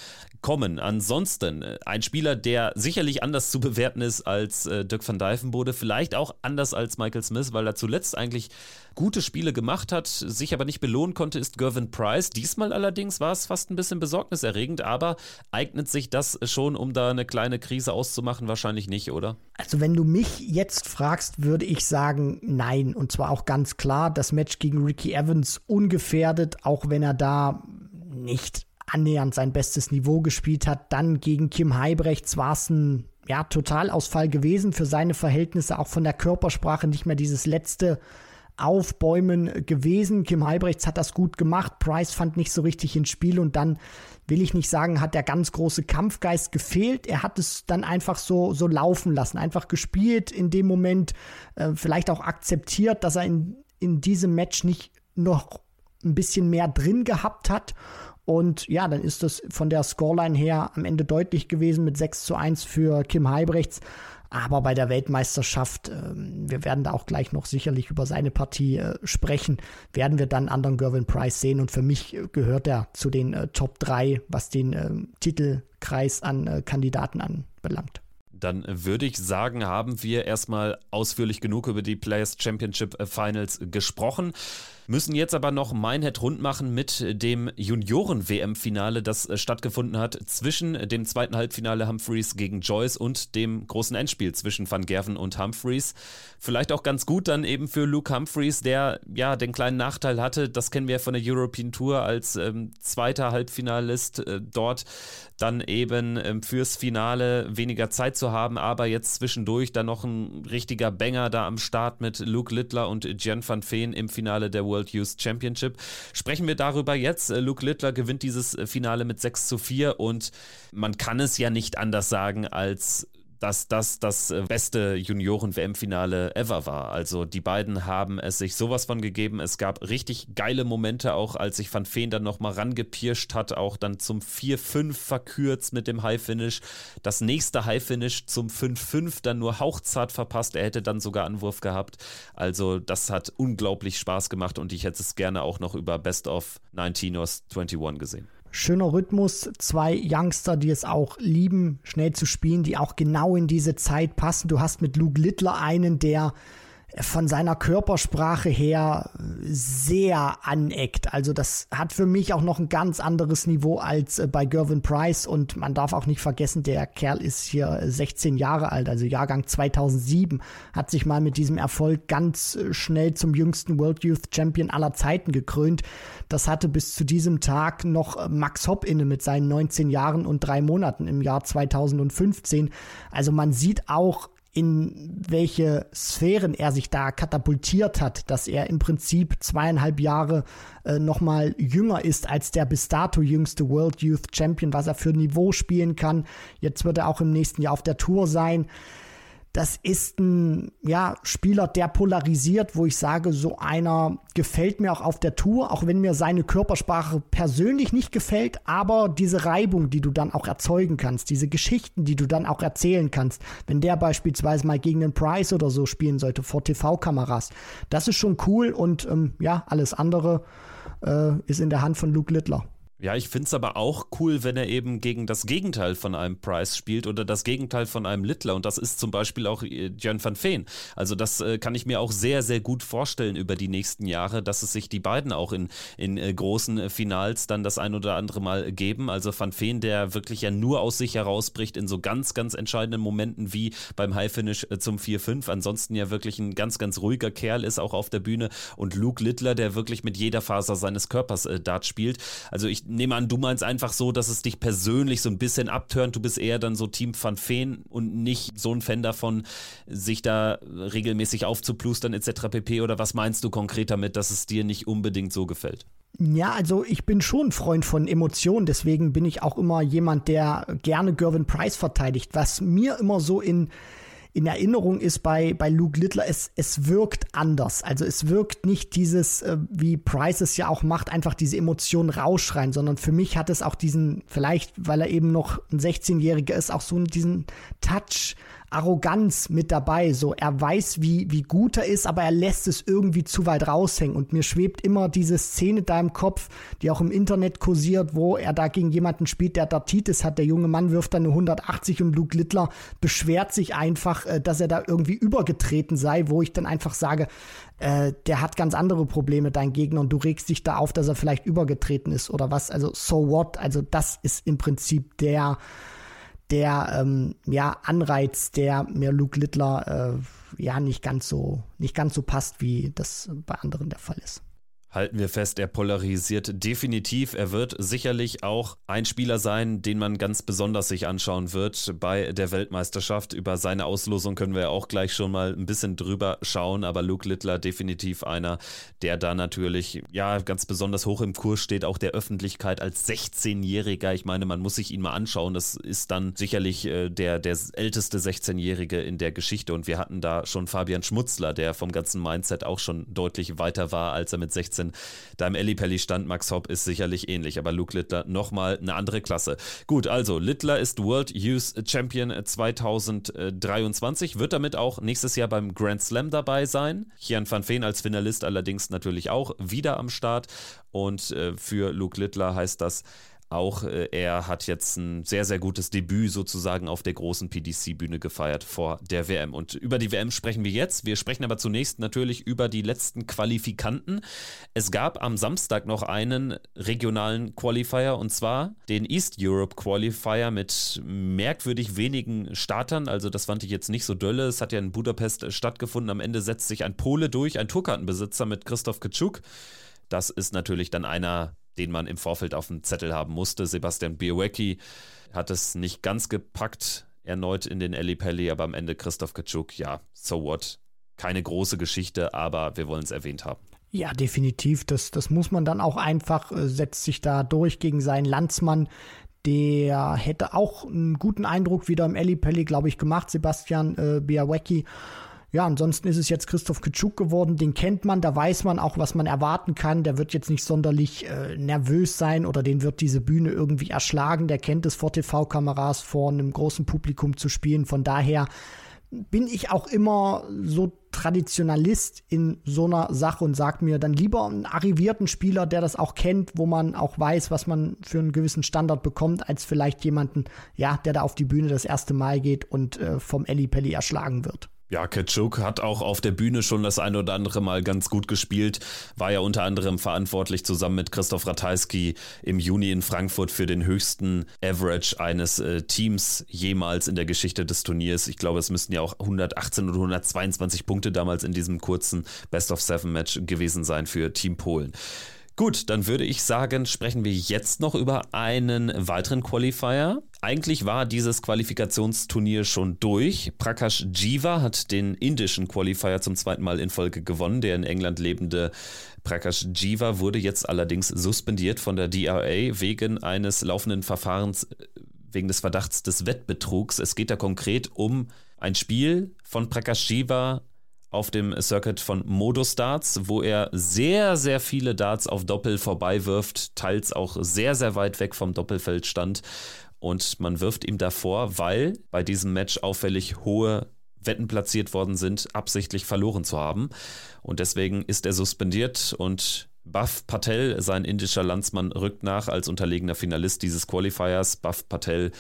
kommen. Ansonsten äh, ein Spieler, der sicherlich anders zu bewerten ist als äh, Dirk van Dijvenbode, vielleicht auch anders als Michael Smith, weil er zuletzt eigentlich gute Spiele gemacht hat, sich aber nicht belohnen konnte, ist Gervin Price. Diesmal allerdings war es fast ein bisschen besorgniserregend, aber eignet sich das schon, um da eine kleine Krise auszumachen? Wahrscheinlich nicht, oder? Also wenn du mich jetzt fragst, würde ich sagen, nein. Und zwar auch ganz klar, das Match gegen Ricky Evans ungefährdet, auch wenn er da nicht annähernd sein bestes Niveau gespielt hat. Dann gegen Kim Heibrechts war es ein ja, Totalausfall gewesen für seine Verhältnisse, auch von der Körpersprache nicht mehr dieses letzte Aufbäumen gewesen. Kim Heibrechts hat das gut gemacht. Price fand nicht so richtig ins Spiel und dann will ich nicht sagen, hat der ganz große Kampfgeist gefehlt. Er hat es dann einfach so, so laufen lassen, einfach gespielt in dem Moment, äh, vielleicht auch akzeptiert, dass er in, in diesem Match nicht noch ein bisschen mehr drin gehabt hat. Und ja, dann ist das von der Scoreline her am Ende deutlich gewesen mit 6 zu 1 für Kim Heibrechts. Aber bei der Weltmeisterschaft, äh, wir werden da auch gleich noch sicherlich über seine Partie äh, sprechen, werden wir dann anderen Gervin Price sehen. Und für mich äh, gehört er zu den äh, Top 3, was den ähm, Titelkreis an Kandidaten anbelangt. Dann würde ich sagen, haben wir erstmal ausführlich genug über die Players Championship Finals gesprochen müssen jetzt aber noch mein Head rund machen mit dem Junioren-WM-Finale, das äh, stattgefunden hat zwischen dem zweiten Halbfinale Humphreys gegen Joyce und dem großen Endspiel zwischen Van Gerven und Humphreys. Vielleicht auch ganz gut dann eben für Luke Humphreys, der ja den kleinen Nachteil hatte, das kennen wir von der European Tour als ähm, zweiter Halbfinalist äh, dort, dann eben ähm, fürs Finale weniger Zeit zu haben, aber jetzt zwischendurch dann noch ein richtiger Banger da am Start mit Luke Littler und Jen van Veen im Finale der World Youth Championship. Sprechen wir darüber jetzt. Äh, Luke Littler gewinnt dieses äh, Finale mit 6 zu 4 und man kann es ja nicht anders sagen als dass das das äh, beste Junioren-WM-Finale ever war. Also die beiden haben es sich sowas von gegeben. Es gab richtig geile Momente, auch als sich Van Feen dann nochmal rangepirscht hat, auch dann zum 4-5 verkürzt mit dem High-Finish. Das nächste High-Finish zum 5-5 dann nur hauchzart verpasst. Er hätte dann sogar Anwurf gehabt. Also das hat unglaublich Spaß gemacht und ich hätte es gerne auch noch über Best of 19 or 21 gesehen schöner Rhythmus, zwei Youngster, die es auch lieben, schnell zu spielen, die auch genau in diese Zeit passen. Du hast mit Luke Littler einen, der von seiner Körpersprache her sehr aneckt. Also das hat für mich auch noch ein ganz anderes Niveau als äh, bei Gervin Price und man darf auch nicht vergessen, der Kerl ist hier 16 Jahre alt, also Jahrgang 2007, hat sich mal mit diesem Erfolg ganz äh, schnell zum jüngsten World Youth Champion aller Zeiten gekrönt. Das hatte bis zu diesem Tag noch äh, Max Hopp inne mit seinen 19 Jahren und drei Monaten im Jahr 2015. Also man sieht auch, in welche Sphären er sich da katapultiert hat, dass er im Prinzip zweieinhalb Jahre äh, nochmal jünger ist als der bis dato jüngste World Youth Champion, was er für Niveau spielen kann. Jetzt wird er auch im nächsten Jahr auf der Tour sein das ist ein ja, Spieler, der polarisiert, wo ich sage, so einer gefällt mir auch auf der Tour, auch wenn mir seine Körpersprache persönlich nicht gefällt, aber diese Reibung, die du dann auch erzeugen kannst, diese Geschichten, die du dann auch erzählen kannst, wenn der beispielsweise mal gegen den Price oder so spielen sollte vor TV-Kameras, das ist schon cool und ähm, ja, alles andere äh, ist in der Hand von Luke Littler. Ja, ich finde es aber auch cool, wenn er eben gegen das Gegenteil von einem Price spielt oder das Gegenteil von einem Littler. Und das ist zum Beispiel auch Jan äh, van Veen. Also das äh, kann ich mir auch sehr, sehr gut vorstellen über die nächsten Jahre, dass es sich die beiden auch in, in äh, großen äh, Finals dann das ein oder andere Mal geben. Also van Veen, der wirklich ja nur aus sich herausbricht in so ganz, ganz entscheidenden Momenten wie beim High Finish äh, zum 4-5. Ansonsten ja wirklich ein ganz, ganz ruhiger Kerl ist auch auf der Bühne. Und Luke Littler, der wirklich mit jeder Faser seines Körpers Dart spielt. Also ich nehme an, du meinst einfach so, dass es dich persönlich so ein bisschen abtönt. Du bist eher dann so Team Van Feen und nicht so ein Fan davon, sich da regelmäßig aufzuplustern etc. pp. Oder was meinst du konkret damit, dass es dir nicht unbedingt so gefällt? Ja, also ich bin schon Freund von Emotionen, deswegen bin ich auch immer jemand, der gerne Gervin Price verteidigt. Was mir immer so in in Erinnerung ist bei, bei Luke Littler, es, es wirkt anders. Also es wirkt nicht dieses, äh, wie Price es ja auch macht, einfach diese Emotionen rausschreien, sondern für mich hat es auch diesen, vielleicht weil er eben noch ein 16-Jähriger ist, auch so diesen Touch Arroganz mit dabei. So, er weiß, wie, wie gut er ist, aber er lässt es irgendwie zu weit raushängen. Und mir schwebt immer diese Szene da im Kopf, die auch im Internet kursiert, wo er da gegen jemanden spielt, der Dartitis hat. Der junge Mann wirft dann eine 180 und Luke Littler beschwert sich einfach, äh, dass er da irgendwie übergetreten sei, wo ich dann einfach sage, äh, der hat ganz andere Probleme, dein Gegner, und du regst dich da auf, dass er vielleicht übergetreten ist oder was. Also, so what? Also, das ist im Prinzip der der ähm, ja, Anreiz, der mir Luke Littler äh, ja nicht ganz so nicht ganz so passt, wie das bei anderen der Fall ist. Halten wir fest, er polarisiert definitiv. Er wird sicherlich auch ein Spieler sein, den man ganz besonders sich anschauen wird bei der Weltmeisterschaft. Über seine Auslosung können wir auch gleich schon mal ein bisschen drüber schauen. Aber Luke Littler definitiv einer, der da natürlich ja ganz besonders hoch im Kurs steht, auch der Öffentlichkeit als 16-Jähriger. Ich meine, man muss sich ihn mal anschauen. Das ist dann sicherlich äh, der, der älteste 16-Jährige in der Geschichte. Und wir hatten da schon Fabian Schmutzler, der vom ganzen Mindset auch schon deutlich weiter war, als er mit 16 bisschen da im Ellipelli stand. Max Hopp ist sicherlich ähnlich, aber Luke Littler nochmal eine andere Klasse. Gut, also Littler ist World Youth Champion 2023, wird damit auch nächstes Jahr beim Grand Slam dabei sein. Jan van Veen als Finalist allerdings natürlich auch wieder am Start. Und äh, für Luke Littler heißt das, auch äh, er hat jetzt ein sehr, sehr gutes Debüt sozusagen auf der großen PDC-Bühne gefeiert vor der WM. Und über die WM sprechen wir jetzt. Wir sprechen aber zunächst natürlich über die letzten Qualifikanten. Es gab am Samstag noch einen regionalen Qualifier und zwar den East Europe Qualifier mit merkwürdig wenigen Startern. Also das fand ich jetzt nicht so dolle. Es hat ja in Budapest stattgefunden. Am Ende setzt sich ein Pole durch, ein Tourkartenbesitzer mit Christoph Kitschuk. Das ist natürlich dann einer den man im Vorfeld auf dem Zettel haben musste. Sebastian Biewecki hat es nicht ganz gepackt, erneut in den Pelli, aber am Ende Christoph Kaczuk, ja, so what. Keine große Geschichte, aber wir wollen es erwähnt haben. Ja, definitiv. Das, das muss man dann auch einfach, äh, setzt sich da durch gegen seinen Landsmann. Der hätte auch einen guten Eindruck wieder im Pelli, glaube ich, gemacht, Sebastian äh, Biawecki. Ja, ansonsten ist es jetzt Christoph Kitschuk geworden. Den kennt man, da weiß man auch, was man erwarten kann. Der wird jetzt nicht sonderlich äh, nervös sein oder den wird diese Bühne irgendwie erschlagen. Der kennt es vor TV-Kameras, vor einem großen Publikum zu spielen. Von daher bin ich auch immer so Traditionalist in so einer Sache und sag mir dann lieber einen arrivierten Spieler, der das auch kennt, wo man auch weiß, was man für einen gewissen Standard bekommt, als vielleicht jemanden, ja, der da auf die Bühne das erste Mal geht und äh, vom Elli Pelli erschlagen wird. Ja, Ketschuk hat auch auf der Bühne schon das ein oder andere Mal ganz gut gespielt. War ja unter anderem verantwortlich zusammen mit Christoph Ratajski im Juni in Frankfurt für den höchsten Average eines äh, Teams jemals in der Geschichte des Turniers. Ich glaube, es müssten ja auch 118 oder 122 Punkte damals in diesem kurzen Best of Seven Match gewesen sein für Team Polen. Gut, dann würde ich sagen, sprechen wir jetzt noch über einen weiteren Qualifier. Eigentlich war dieses Qualifikationsturnier schon durch. Prakash Jiva hat den indischen Qualifier zum zweiten Mal in Folge gewonnen. Der in England lebende Prakash Jiva wurde jetzt allerdings suspendiert von der DRA wegen eines laufenden Verfahrens wegen des Verdachts des Wettbetrugs. Es geht da konkret um ein Spiel von Prakash Jiva auf dem Circuit von Modus Darts, wo er sehr, sehr viele Darts auf Doppel vorbei wirft, teils auch sehr, sehr weit weg vom Doppelfeld stand. Und man wirft ihm davor, weil bei diesem Match auffällig hohe Wetten platziert worden sind, absichtlich verloren zu haben. Und deswegen ist er suspendiert und Buff Patel, sein indischer Landsmann, rückt nach als unterlegener Finalist dieses Qualifiers. Buff Patel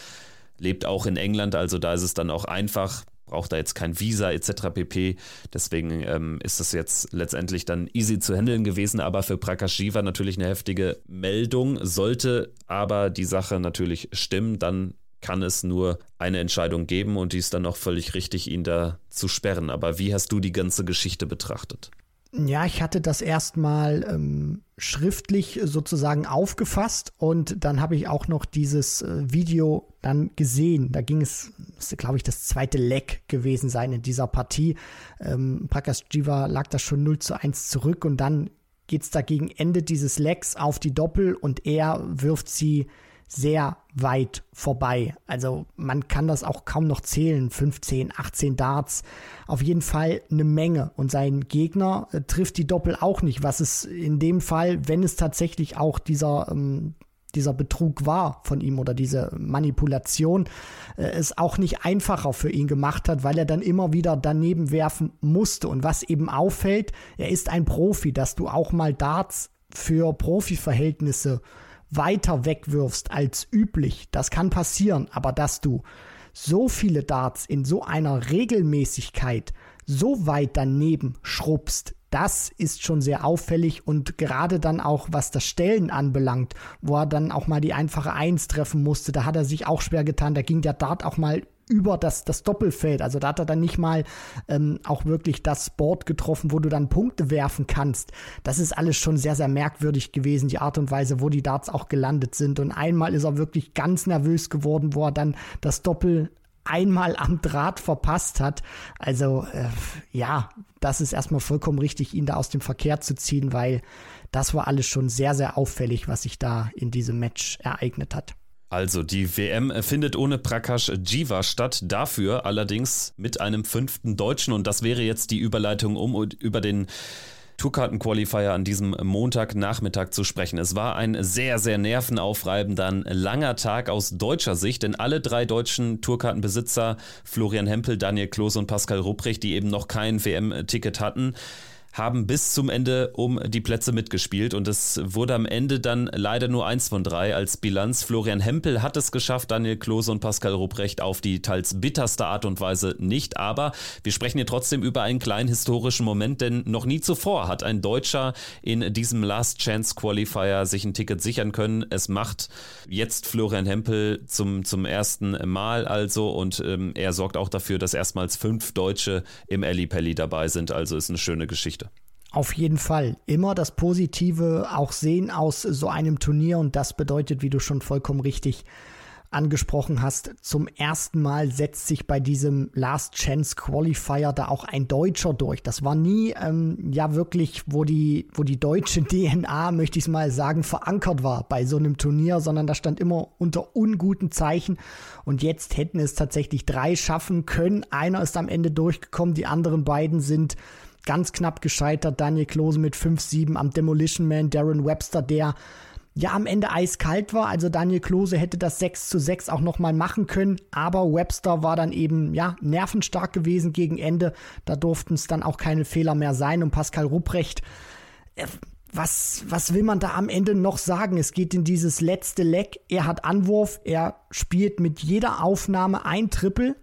lebt auch in England, also da ist es dann auch einfach, braucht da jetzt kein Visa etc. pp. Deswegen ähm, ist das jetzt letztendlich dann easy zu handeln gewesen, aber für Prakashiva natürlich eine heftige Meldung. Sollte aber die Sache natürlich stimmen, dann kann es nur eine Entscheidung geben und die ist dann auch völlig richtig, ihn da zu sperren. Aber wie hast du die ganze Geschichte betrachtet? Ja, ich hatte das erstmal ähm, schriftlich sozusagen aufgefasst und dann habe ich auch noch dieses äh, Video dann gesehen. Da ging es, glaube ich das zweite Leck gewesen sein in dieser Partie. Ähm, Prakash Jiva lag da schon 0 zu 1 zurück und dann geht es da gegen Ende dieses Legs auf die Doppel und er wirft sie sehr weit vorbei. Also man kann das auch kaum noch zählen. 15, 18 Darts. Auf jeden Fall eine Menge. Und sein Gegner äh, trifft die Doppel auch nicht, was es in dem Fall, wenn es tatsächlich auch dieser, ähm, dieser Betrug war von ihm oder diese Manipulation, äh, es auch nicht einfacher für ihn gemacht hat, weil er dann immer wieder daneben werfen musste. Und was eben auffällt, er ist ein Profi, dass du auch mal Darts für Profiverhältnisse weiter wegwirfst als üblich, das kann passieren, aber dass du so viele Darts in so einer Regelmäßigkeit so weit daneben schrubbst, das ist schon sehr auffällig und gerade dann auch, was das Stellen anbelangt, wo er dann auch mal die einfache Eins treffen musste, da hat er sich auch schwer getan. Da ging der Dart auch mal über das, das Doppelfeld. Also da hat er dann nicht mal ähm, auch wirklich das Board getroffen, wo du dann Punkte werfen kannst. Das ist alles schon sehr, sehr merkwürdig gewesen, die Art und Weise, wo die Darts auch gelandet sind. Und einmal ist er wirklich ganz nervös geworden, wo er dann das Doppel einmal am Draht verpasst hat. Also äh, ja, das ist erstmal vollkommen richtig, ihn da aus dem Verkehr zu ziehen, weil das war alles schon sehr, sehr auffällig, was sich da in diesem Match ereignet hat. Also die WM findet ohne Prakash Jiva statt, dafür allerdings mit einem fünften Deutschen und das wäre jetzt die Überleitung, um über den Tourkarten-Qualifier an diesem Montagnachmittag zu sprechen. Es war ein sehr, sehr nervenaufreibender, langer Tag aus deutscher Sicht, denn alle drei deutschen Tourkartenbesitzer, Florian Hempel, Daniel Klose und Pascal Rupprecht, die eben noch kein WM-Ticket hatten, haben bis zum Ende um die Plätze mitgespielt und es wurde am Ende dann leider nur eins von drei als Bilanz. Florian Hempel hat es geschafft, Daniel Klose und Pascal Rupprecht auf die teils bitterste Art und Weise nicht, aber wir sprechen hier trotzdem über einen kleinen historischen Moment, denn noch nie zuvor hat ein Deutscher in diesem Last Chance Qualifier sich ein Ticket sichern können. Es macht jetzt Florian Hempel zum, zum ersten Mal also und ähm, er sorgt auch dafür, dass erstmals fünf Deutsche im Elli Pelli dabei sind, also ist eine schöne Geschichte. Auf jeden Fall. Immer das Positive auch sehen aus so einem Turnier und das bedeutet, wie du schon vollkommen richtig angesprochen hast, zum ersten Mal setzt sich bei diesem Last Chance Qualifier da auch ein Deutscher durch. Das war nie ähm, ja wirklich, wo die, wo die deutsche [laughs] DNA, möchte ich es mal sagen, verankert war bei so einem Turnier, sondern da stand immer unter unguten Zeichen. Und jetzt hätten es tatsächlich drei schaffen können. Einer ist am Ende durchgekommen, die anderen beiden sind ganz knapp gescheitert. Daniel Klose mit 5-7 am Demolition Man, Darren Webster, der ja am Ende eiskalt war. Also Daniel Klose hätte das 6 zu 6 auch nochmal machen können, aber Webster war dann eben ja nervenstark gewesen gegen Ende. Da durften es dann auch keine Fehler mehr sein. Und Pascal Rupprecht, äh, was, was will man da am Ende noch sagen? Es geht in dieses letzte Leck. Er hat Anwurf, er spielt mit jeder Aufnahme ein Triple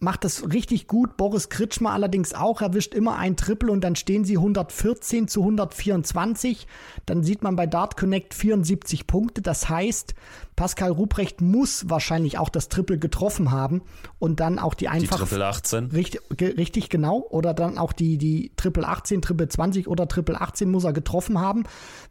macht das richtig gut. Boris Kritschmer allerdings auch, erwischt immer ein Triple und dann stehen sie 114 zu 124. Dann sieht man bei Dart Connect 74 Punkte. Das heißt, Pascal Ruprecht muss wahrscheinlich auch das Triple getroffen haben und dann auch die einfach. Die Triple 18. Richtig, richtig genau. Oder dann auch die, die Triple 18, Triple 20 oder Triple 18 muss er getroffen haben,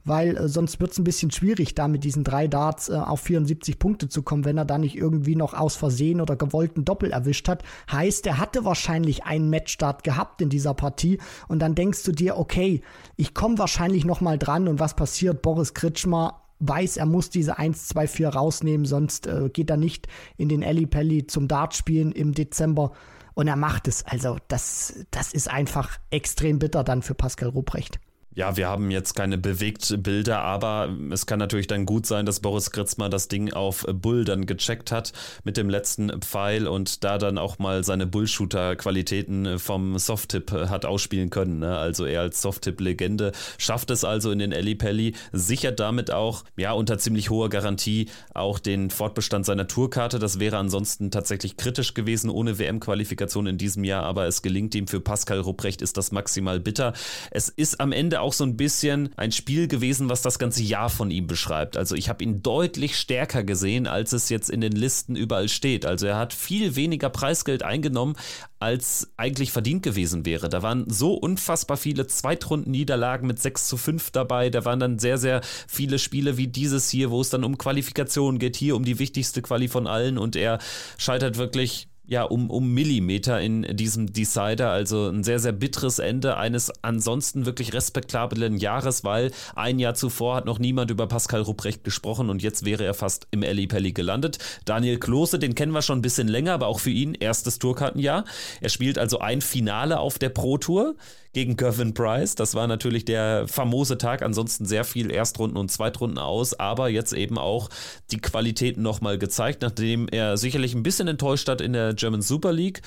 weil äh, sonst wird es ein bisschen schwierig, da mit diesen drei Darts äh, auf 74 Punkte zu kommen, wenn er da nicht irgendwie noch aus Versehen oder gewollten Doppel erwischt hat. Heißt, er hatte wahrscheinlich einen Matchstart gehabt in dieser Partie und dann denkst du dir, okay, ich komme wahrscheinlich noch mal dran und was passiert? Boris Kritschmer weiß, er muss diese 1, 2, 4 rausnehmen, sonst äh, geht er nicht in den Elli Pelli zum Dartspielen im Dezember. Und er macht es. Also, das, das ist einfach extrem bitter dann für Pascal Ruprecht. Ja, wir haben jetzt keine Bewegtbilder, aber es kann natürlich dann gut sein, dass Boris Kritzmer das Ding auf Bull dann gecheckt hat mit dem letzten Pfeil und da dann auch mal seine Bullshooter-Qualitäten vom Softtip hat ausspielen können. Ne? Also er als Softtip-Legende schafft es also in den Elli Pelli, sichert damit auch, ja, unter ziemlich hoher Garantie auch den Fortbestand seiner Tourkarte. Das wäre ansonsten tatsächlich kritisch gewesen ohne WM-Qualifikation in diesem Jahr, aber es gelingt ihm für Pascal Rupprecht ist das maximal bitter. Es ist am Ende auch so ein bisschen ein Spiel gewesen, was das ganze Jahr von ihm beschreibt. Also ich habe ihn deutlich stärker gesehen, als es jetzt in den Listen überall steht. Also er hat viel weniger Preisgeld eingenommen, als eigentlich verdient gewesen wäre. Da waren so unfassbar viele Zweitrunden-Niederlagen mit 6 zu 5 dabei. Da waren dann sehr, sehr viele Spiele wie dieses hier, wo es dann um Qualifikation geht, hier um die wichtigste Quali von allen und er scheitert wirklich ja, um, um Millimeter in diesem Decider. Also ein sehr, sehr bitteres Ende eines ansonsten wirklich respektablen Jahres, weil ein Jahr zuvor hat noch niemand über Pascal Rupprecht gesprochen und jetzt wäre er fast im Elli Pelli gelandet. Daniel Klose, den kennen wir schon ein bisschen länger, aber auch für ihn erstes Tourkartenjahr. Er spielt also ein Finale auf der Pro Tour gegen Gervin Price. Das war natürlich der famose Tag. Ansonsten sehr viel Erstrunden und Zweitrunden aus, aber jetzt eben auch die Qualitäten nochmal gezeigt, nachdem er sicherlich ein bisschen enttäuscht hat in der German Super League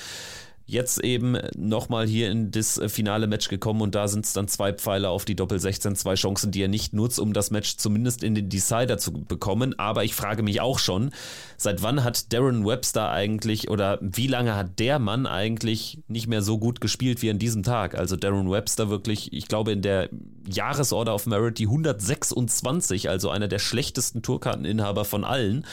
jetzt eben nochmal hier in das finale Match gekommen und da sind es dann zwei Pfeile auf die Doppel 16, zwei Chancen, die er nicht nutzt, um das Match zumindest in den Decider zu bekommen. Aber ich frage mich auch schon, seit wann hat Darren Webster eigentlich oder wie lange hat der Mann eigentlich nicht mehr so gut gespielt wie an diesem Tag? Also Darren Webster wirklich, ich glaube in der Jahresorder of Merit die 126, also einer der schlechtesten Tourkarteninhaber von allen.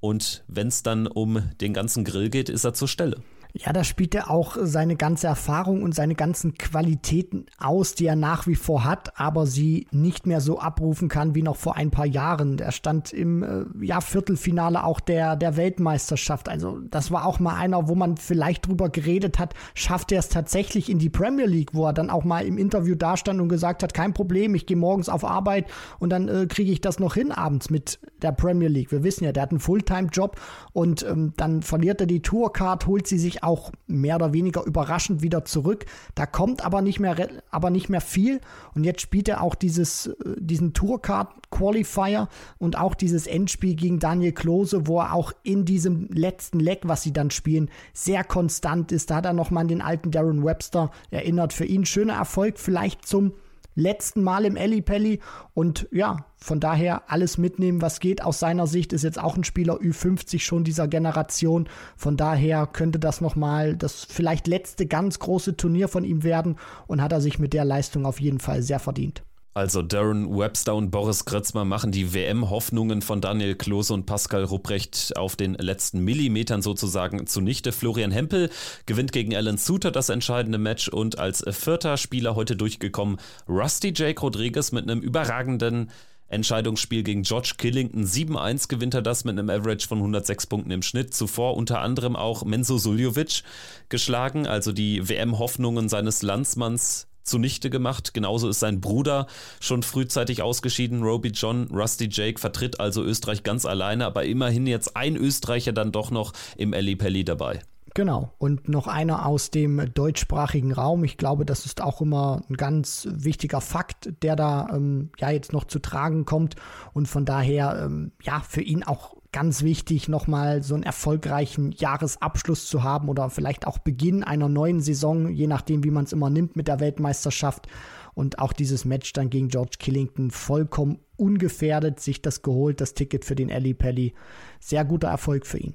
Und wenn es dann um den ganzen Grill geht, ist er zur Stelle. Ja, da spielt er auch seine ganze Erfahrung und seine ganzen Qualitäten aus, die er nach wie vor hat, aber sie nicht mehr so abrufen kann wie noch vor ein paar Jahren. Er stand im äh, ja, Viertelfinale auch der, der Weltmeisterschaft. Also das war auch mal einer, wo man vielleicht drüber geredet hat, schafft er es tatsächlich in die Premier League, wo er dann auch mal im Interview dastand und gesagt hat, kein Problem, ich gehe morgens auf Arbeit und dann äh, kriege ich das noch hin abends mit der Premier League. Wir wissen ja, der hat einen Fulltime-Job und ähm, dann verliert er die Tourcard, holt sie sich auch mehr oder weniger überraschend wieder zurück. Da kommt aber nicht mehr, aber nicht mehr viel. Und jetzt spielt er auch dieses, äh, diesen Tourcard Qualifier und auch dieses Endspiel gegen Daniel Klose, wo er auch in diesem letzten Leck, was sie dann spielen, sehr konstant ist. Da hat er nochmal an den alten Darren Webster erinnert. Für ihn schöner Erfolg, vielleicht zum letzten Mal im Elli Pelli. Und ja, von daher alles mitnehmen, was geht. Aus seiner Sicht ist jetzt auch ein Spieler Ü50 schon dieser Generation. Von daher könnte das nochmal das vielleicht letzte ganz große Turnier von ihm werden und hat er sich mit der Leistung auf jeden Fall sehr verdient. Also Darren Webster und Boris Kritzmer machen die WM-Hoffnungen von Daniel Klose und Pascal Rupprecht auf den letzten Millimetern sozusagen zunichte. Florian Hempel gewinnt gegen Alan Suter das entscheidende Match und als vierter Spieler heute durchgekommen Rusty Jake Rodriguez mit einem überragenden Entscheidungsspiel gegen George Killington. 7-1 gewinnt er das mit einem Average von 106 Punkten im Schnitt. Zuvor unter anderem auch Menzo Suljovic geschlagen, also die WM-Hoffnungen seines Landsmanns zunichte gemacht. Genauso ist sein Bruder schon frühzeitig ausgeschieden. Roby John, Rusty Jake vertritt also Österreich ganz alleine, aber immerhin jetzt ein Österreicher dann doch noch im Eli Pelli dabei. Genau. Und noch einer aus dem deutschsprachigen Raum. Ich glaube, das ist auch immer ein ganz wichtiger Fakt, der da ähm, ja jetzt noch zu tragen kommt. Und von daher, ähm, ja, für ihn auch ganz wichtig, nochmal so einen erfolgreichen Jahresabschluss zu haben oder vielleicht auch Beginn einer neuen Saison, je nachdem, wie man es immer nimmt mit der Weltmeisterschaft. Und auch dieses Match dann gegen George Killington vollkommen ungefährdet, sich das geholt, das Ticket für den Ellie Pelli. Sehr guter Erfolg für ihn.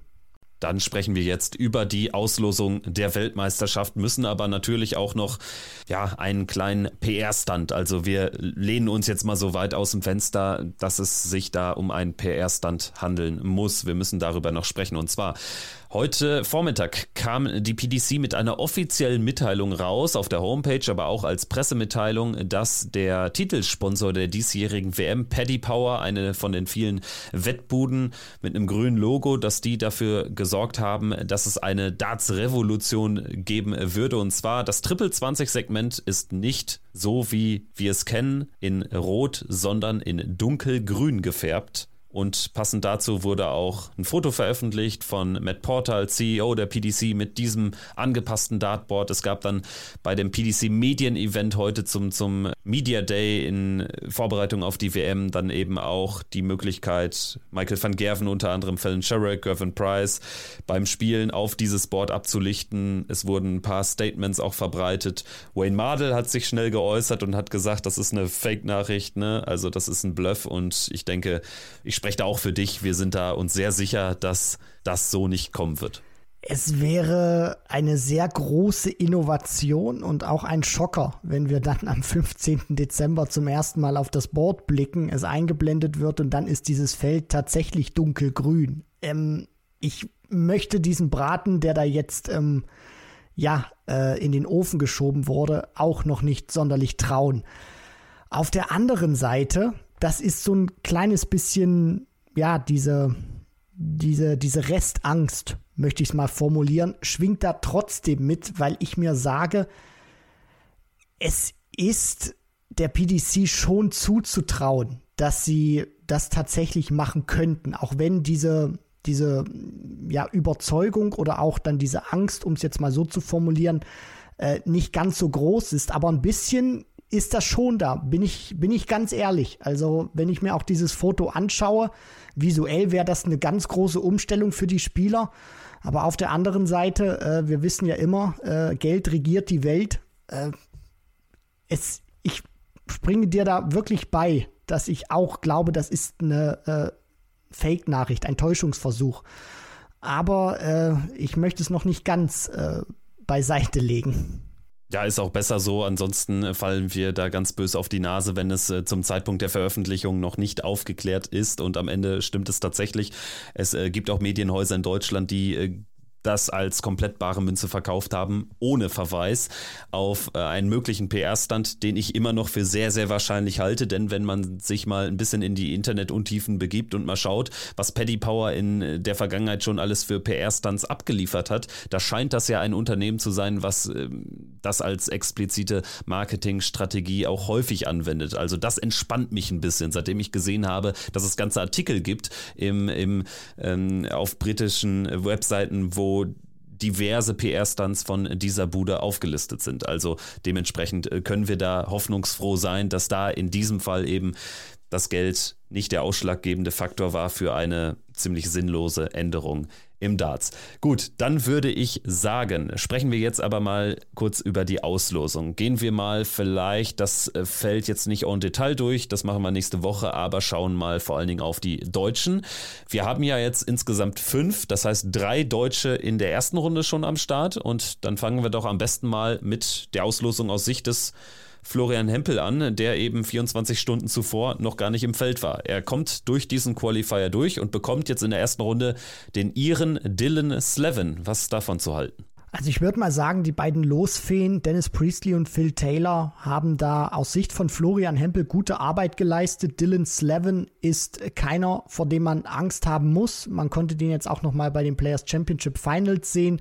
Dann sprechen wir jetzt über die Auslosung der Weltmeisterschaft, müssen aber natürlich auch noch ja, einen kleinen PR-Stand. Also wir lehnen uns jetzt mal so weit aus dem Fenster, dass es sich da um einen PR-Stand handeln muss. Wir müssen darüber noch sprechen. Und zwar Heute Vormittag kam die PDC mit einer offiziellen Mitteilung raus, auf der Homepage, aber auch als Pressemitteilung, dass der Titelsponsor der diesjährigen WM, Paddy Power, eine von den vielen Wettbuden mit einem grünen Logo, dass die dafür gesorgt haben, dass es eine Darts-Revolution geben würde. Und zwar das Triple-20-Segment ist nicht so, wie wir es kennen, in Rot, sondern in dunkelgrün gefärbt. Und passend dazu wurde auch ein Foto veröffentlicht von Matt Porter als CEO der PDC mit diesem angepassten Dartboard. Es gab dann bei dem PDC Medien Event heute zum, zum Media Day in Vorbereitung auf die WM dann eben auch die Möglichkeit, Michael van Gerven unter anderem, Fallon Sherrick, Gervin Price beim Spielen auf dieses Board abzulichten. Es wurden ein paar Statements auch verbreitet. Wayne Mardell hat sich schnell geäußert und hat gesagt, das ist eine Fake-Nachricht, ne? Also das ist ein Bluff und ich denke, ich spreche da auch für dich. Wir sind da uns sehr sicher, dass das so nicht kommen wird. Es wäre eine sehr große Innovation und auch ein Schocker, wenn wir dann am 15. Dezember zum ersten Mal auf das Board blicken, es eingeblendet wird und dann ist dieses Feld tatsächlich dunkelgrün. Ähm, ich möchte diesen Braten, der da jetzt ähm, ja äh, in den Ofen geschoben wurde, auch noch nicht sonderlich trauen. Auf der anderen Seite das ist so ein kleines bisschen, ja, diese, diese, diese Restangst, möchte ich es mal formulieren, schwingt da trotzdem mit, weil ich mir sage, es ist der PDC schon zuzutrauen, dass sie das tatsächlich machen könnten, auch wenn diese, diese ja, Überzeugung oder auch dann diese Angst, um es jetzt mal so zu formulieren, äh, nicht ganz so groß ist. Aber ein bisschen ist das schon da, bin ich, bin ich ganz ehrlich. Also, wenn ich mir auch dieses Foto anschaue, visuell wäre das eine ganz große Umstellung für die Spieler. Aber auf der anderen Seite, äh, wir wissen ja immer, äh, Geld regiert die Welt. Äh, es, ich springe dir da wirklich bei, dass ich auch glaube, das ist eine äh, Fake-Nachricht, ein Täuschungsversuch. Aber äh, ich möchte es noch nicht ganz äh, beiseite legen. Ja, ist auch besser so. Ansonsten fallen wir da ganz böse auf die Nase, wenn es äh, zum Zeitpunkt der Veröffentlichung noch nicht aufgeklärt ist. Und am Ende stimmt es tatsächlich. Es äh, gibt auch Medienhäuser in Deutschland, die äh, das als komplett bare Münze verkauft haben, ohne Verweis auf äh, einen möglichen PR-Stand, den ich immer noch für sehr, sehr wahrscheinlich halte. Denn wenn man sich mal ein bisschen in die Internet-Untiefen begibt und mal schaut, was Paddy Power in der Vergangenheit schon alles für PR-Stunts abgeliefert hat, da scheint das ja ein Unternehmen zu sein, was äh, das als explizite Marketingstrategie auch häufig anwendet. Also das entspannt mich ein bisschen, seitdem ich gesehen habe, dass es ganze Artikel gibt im, im, ähm, auf britischen Webseiten, wo diverse PR-Stunts von dieser Bude aufgelistet sind. Also dementsprechend äh, können wir da hoffnungsfroh sein, dass da in diesem Fall eben das Geld nicht der ausschlaggebende Faktor war für eine ziemlich sinnlose Änderung im Darts. Gut, dann würde ich sagen, sprechen wir jetzt aber mal kurz über die Auslosung. Gehen wir mal vielleicht das äh, Feld jetzt nicht en Detail durch, das machen wir nächste Woche, aber schauen mal vor allen Dingen auf die Deutschen. Wir haben ja jetzt insgesamt fünf, das heißt drei Deutsche in der ersten Runde schon am Start und dann fangen wir doch am besten mal mit der Auslosung aus Sicht des Florian Hempel an, der eben 24 Stunden zuvor noch gar nicht im Feld war. Er kommt durch diesen Qualifier durch und bekommt jetzt in der ersten Runde den Iren Dylan Slevin. Was ist davon zu halten? Also ich würde mal sagen, die beiden Losfeen, Dennis Priestley und Phil Taylor, haben da aus Sicht von Florian Hempel gute Arbeit geleistet. Dylan Slevin ist keiner, vor dem man Angst haben muss. Man konnte den jetzt auch noch mal bei den Players Championship Finals sehen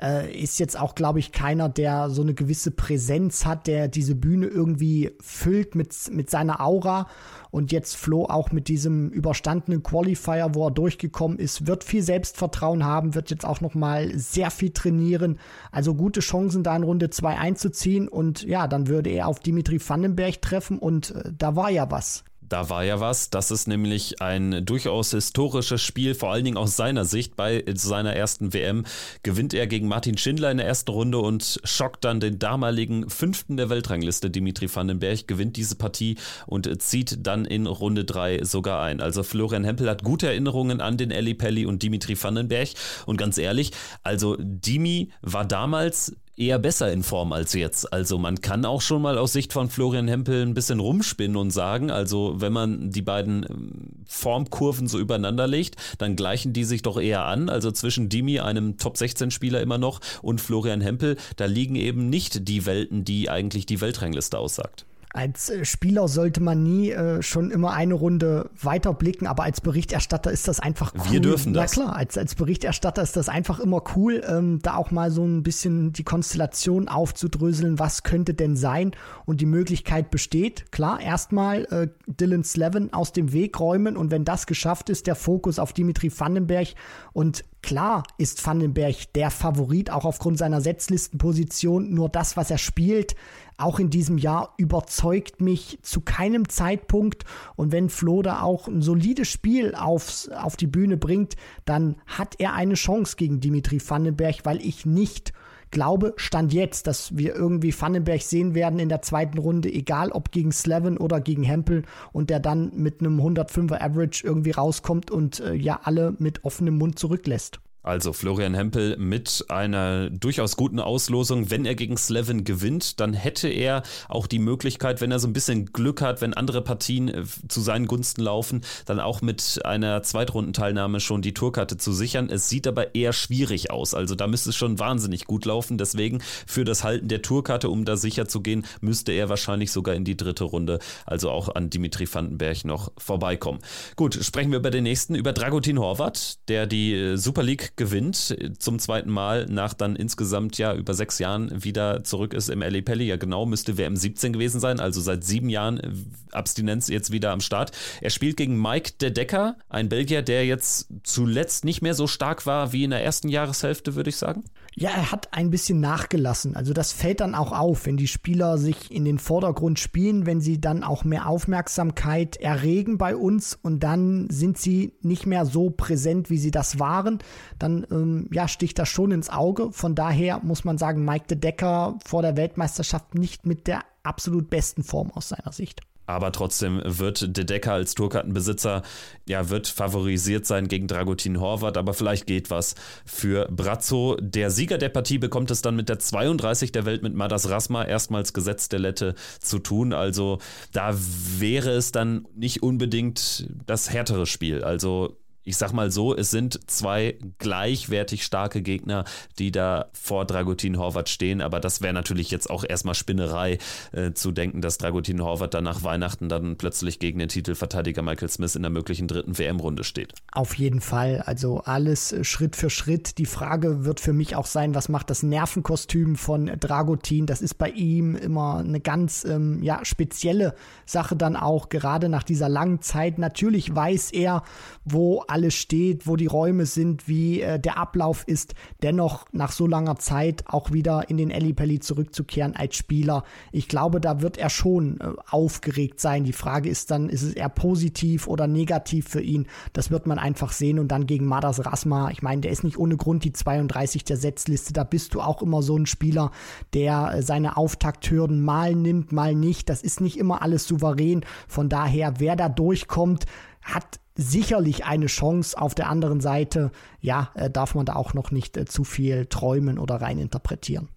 äh, ist jetzt auch, glaube ich, keiner, der so eine gewisse Präsenz hat, der diese Bühne irgendwie füllt mit, mit seiner Aura. Und jetzt Flo auch mit diesem überstandenen Qualifier, wo er durchgekommen ist, wird viel Selbstvertrauen haben, wird jetzt auch noch mal sehr viel trainieren. Also gute Chancen, da in Runde 2 einzuziehen. Und ja, dann würde er auf Dimitri Vandenberg treffen und äh, da war ja was. Da war ja was. Das ist nämlich ein durchaus historisches Spiel, vor allen Dingen aus seiner Sicht. Bei seiner ersten WM gewinnt er gegen Martin Schindler in der ersten Runde und schockt dann den damaligen fünften der Weltrangliste, Dimitri Vandenberg, gewinnt diese Partie und zieht dann in Runde drei sogar ein. Also Florian Hempel hat gute Erinnerungen an den Eli Pelli und Dimitri Vandenberg. Und ganz ehrlich, also Dimi war damals eher besser in Form als jetzt. Also man kann auch schon mal aus Sicht von Florian Hempel ein bisschen rumspinnen und sagen, also wenn man die beiden ähm, Formkurven so übereinander legt, dann gleichen die sich doch eher an. Also zwischen Dimi, einem Top 16 Spieler immer noch, und Florian Hempel, da liegen eben nicht die Welten, die eigentlich die Weltrangliste aussagt als äh, Spieler sollte man nie äh, schon immer eine Runde weiterblicken, aber als Berichterstatter ist das einfach cool. Wir dürfen das. Na klar, als, als Berichterstatter ist das einfach immer cool, ähm, da auch mal so ein bisschen die Konstellation aufzudröseln, was könnte denn sein und die Möglichkeit besteht. Klar, erstmal äh, Dylan Slevin aus dem Weg räumen und wenn das geschafft ist, der Fokus auf Dimitri Vandenberg und Klar ist Vandenberg der Favorit, auch aufgrund seiner Setzlistenposition. Nur das, was er spielt, auch in diesem Jahr überzeugt mich zu keinem Zeitpunkt. Und wenn Flo da auch ein solides Spiel aufs, auf die Bühne bringt, dann hat er eine Chance gegen Dimitri Vandenberg, weil ich nicht glaube, stand jetzt, dass wir irgendwie Vandenberg sehen werden in der zweiten Runde, egal ob gegen Slevin oder gegen Hempel und der dann mit einem 105er Average irgendwie rauskommt und äh, ja alle mit offenem Mund zurücklässt. Also Florian Hempel mit einer durchaus guten Auslosung. Wenn er gegen Slevin gewinnt, dann hätte er auch die Möglichkeit, wenn er so ein bisschen Glück hat, wenn andere Partien äh, zu seinen Gunsten laufen, dann auch mit einer Zweitrundenteilnahme schon die Tourkarte zu sichern. Es sieht aber eher schwierig aus. Also da müsste es schon wahnsinnig gut laufen. Deswegen für das Halten der Tourkarte, um da sicher zu gehen, müsste er wahrscheinlich sogar in die dritte Runde, also auch an Dimitri Vandenberg noch vorbeikommen. Gut, sprechen wir über den nächsten, über Dragutin Horvat, der die äh, Super League gewinnt, zum zweiten Mal nach dann insgesamt ja über sechs Jahren wieder zurück ist im LA Pelli. Ja, genau, müsste WM 17 gewesen sein, also seit sieben Jahren äh, Abstinenz jetzt wieder am Start. Er spielt gegen Mike De Decker, ein Belgier, der jetzt zuletzt nicht mehr so stark war wie in der ersten Jahreshälfte, würde ich sagen. Ja, er hat ein bisschen nachgelassen. Also das fällt dann auch auf, wenn die Spieler sich in den Vordergrund spielen, wenn sie dann auch mehr Aufmerksamkeit erregen bei uns und dann sind sie nicht mehr so präsent, wie sie das waren. Dann ähm, ja, sticht das schon ins Auge. Von daher muss man sagen, Mike de Decker vor der Weltmeisterschaft nicht mit der absolut besten Form aus seiner Sicht. Aber trotzdem wird De Decker als Tourkartenbesitzer, ja, wird favorisiert sein gegen Dragutin Horvath, aber vielleicht geht was für Brazzo. Der Sieger der Partie bekommt es dann mit der 32 der Welt mit Madas Rasma erstmals Gesetz der Lette zu tun. Also da wäre es dann nicht unbedingt das härtere Spiel. Also ich sag mal so, es sind zwei gleichwertig starke Gegner, die da vor Dragutin Horvath stehen, aber das wäre natürlich jetzt auch erstmal Spinnerei äh, zu denken, dass Dragutin Horvath dann nach Weihnachten dann plötzlich gegen den Titelverteidiger Michael Smith in der möglichen dritten WM-Runde steht. Auf jeden Fall, also alles äh, Schritt für Schritt. Die Frage wird für mich auch sein, was macht das Nervenkostüm von Dragutin? Das ist bei ihm immer eine ganz ähm, ja, spezielle Sache dann auch, gerade nach dieser langen Zeit. Natürlich weiß er, wo alles steht, wo die Räume sind, wie äh, der Ablauf ist, dennoch nach so langer Zeit auch wieder in den Ellipelli zurückzukehren als Spieler. Ich glaube, da wird er schon äh, aufgeregt sein. Die Frage ist dann, ist es eher positiv oder negativ für ihn? Das wird man einfach sehen und dann gegen Madas Rasma, ich meine, der ist nicht ohne Grund die 32 der Setzliste. Da bist du auch immer so ein Spieler, der äh, seine Auftakthürden mal nimmt, mal nicht. Das ist nicht immer alles souverän. Von daher, wer da durchkommt, hat sicherlich eine Chance. Auf der anderen Seite, ja, äh, darf man da auch noch nicht äh, zu viel träumen oder reininterpretieren.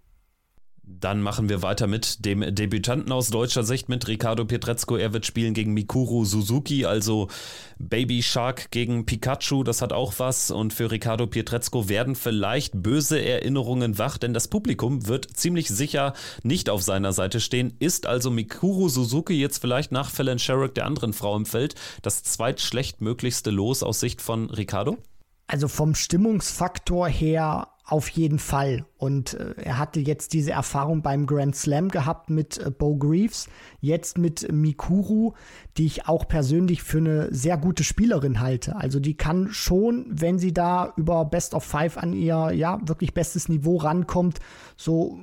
Dann machen wir weiter mit dem Debütanten aus deutscher Sicht mit Ricardo Pietrezco. Er wird spielen gegen Mikuru Suzuki, also Baby Shark gegen Pikachu. Das hat auch was. Und für Ricardo Pietrezco werden vielleicht böse Erinnerungen wach, denn das Publikum wird ziemlich sicher nicht auf seiner Seite stehen. Ist also Mikuru Suzuki jetzt vielleicht nach Fallon Sherrick, der anderen Frau im Feld, das zweitschlechtmöglichste Los aus Sicht von Ricardo? Also vom Stimmungsfaktor her auf jeden Fall. Und äh, er hatte jetzt diese Erfahrung beim Grand Slam gehabt mit äh, Bo Greaves, jetzt mit Mikuru, die ich auch persönlich für eine sehr gute Spielerin halte. Also die kann schon, wenn sie da über Best of Five an ihr, ja, wirklich bestes Niveau rankommt, so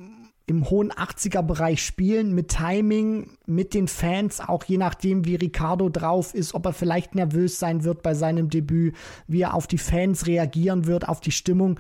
im hohen 80er Bereich spielen, mit Timing, mit den Fans, auch je nachdem, wie Ricardo drauf ist, ob er vielleicht nervös sein wird bei seinem Debüt, wie er auf die Fans reagieren wird, auf die Stimmung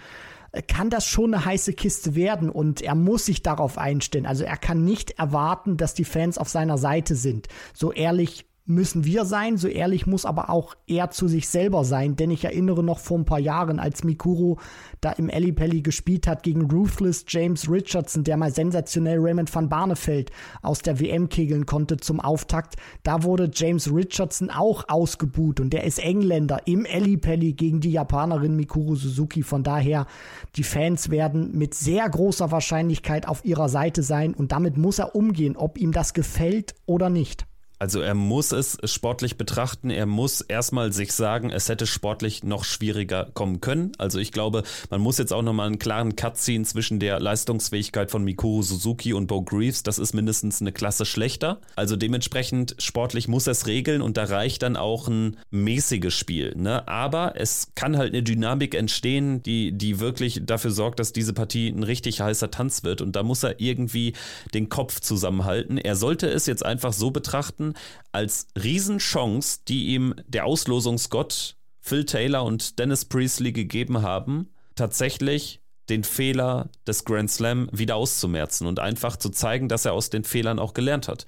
kann das schon eine heiße Kiste werden und er muss sich darauf einstellen. Also er kann nicht erwarten, dass die Fans auf seiner Seite sind. So ehrlich müssen wir sein, so ehrlich muss aber auch er zu sich selber sein, denn ich erinnere noch vor ein paar Jahren, als Mikuro da im Ellipelli gespielt hat gegen Ruthless James Richardson, der mal sensationell Raymond van Barneveld aus der WM kegeln konnte zum Auftakt, da wurde James Richardson auch ausgebuht und der ist Engländer im Ellipelli gegen die Japanerin Mikuru Suzuki, von daher die Fans werden mit sehr großer Wahrscheinlichkeit auf ihrer Seite sein und damit muss er umgehen, ob ihm das gefällt oder nicht. Also er muss es sportlich betrachten, er muss erstmal sich sagen, es hätte sportlich noch schwieriger kommen können. Also ich glaube, man muss jetzt auch nochmal einen klaren Cut ziehen zwischen der Leistungsfähigkeit von Mikuru Suzuki und Bo Greaves. Das ist mindestens eine Klasse schlechter. Also dementsprechend sportlich muss er es regeln und da reicht dann auch ein mäßiges Spiel. Ne? Aber es kann halt eine Dynamik entstehen, die, die wirklich dafür sorgt, dass diese Partie ein richtig heißer Tanz wird. Und da muss er irgendwie den Kopf zusammenhalten. Er sollte es jetzt einfach so betrachten, als Riesenchance, die ihm der Auslosungsgott Phil Taylor und Dennis Priestley gegeben haben, tatsächlich den Fehler des Grand Slam wieder auszumerzen und einfach zu zeigen, dass er aus den Fehlern auch gelernt hat.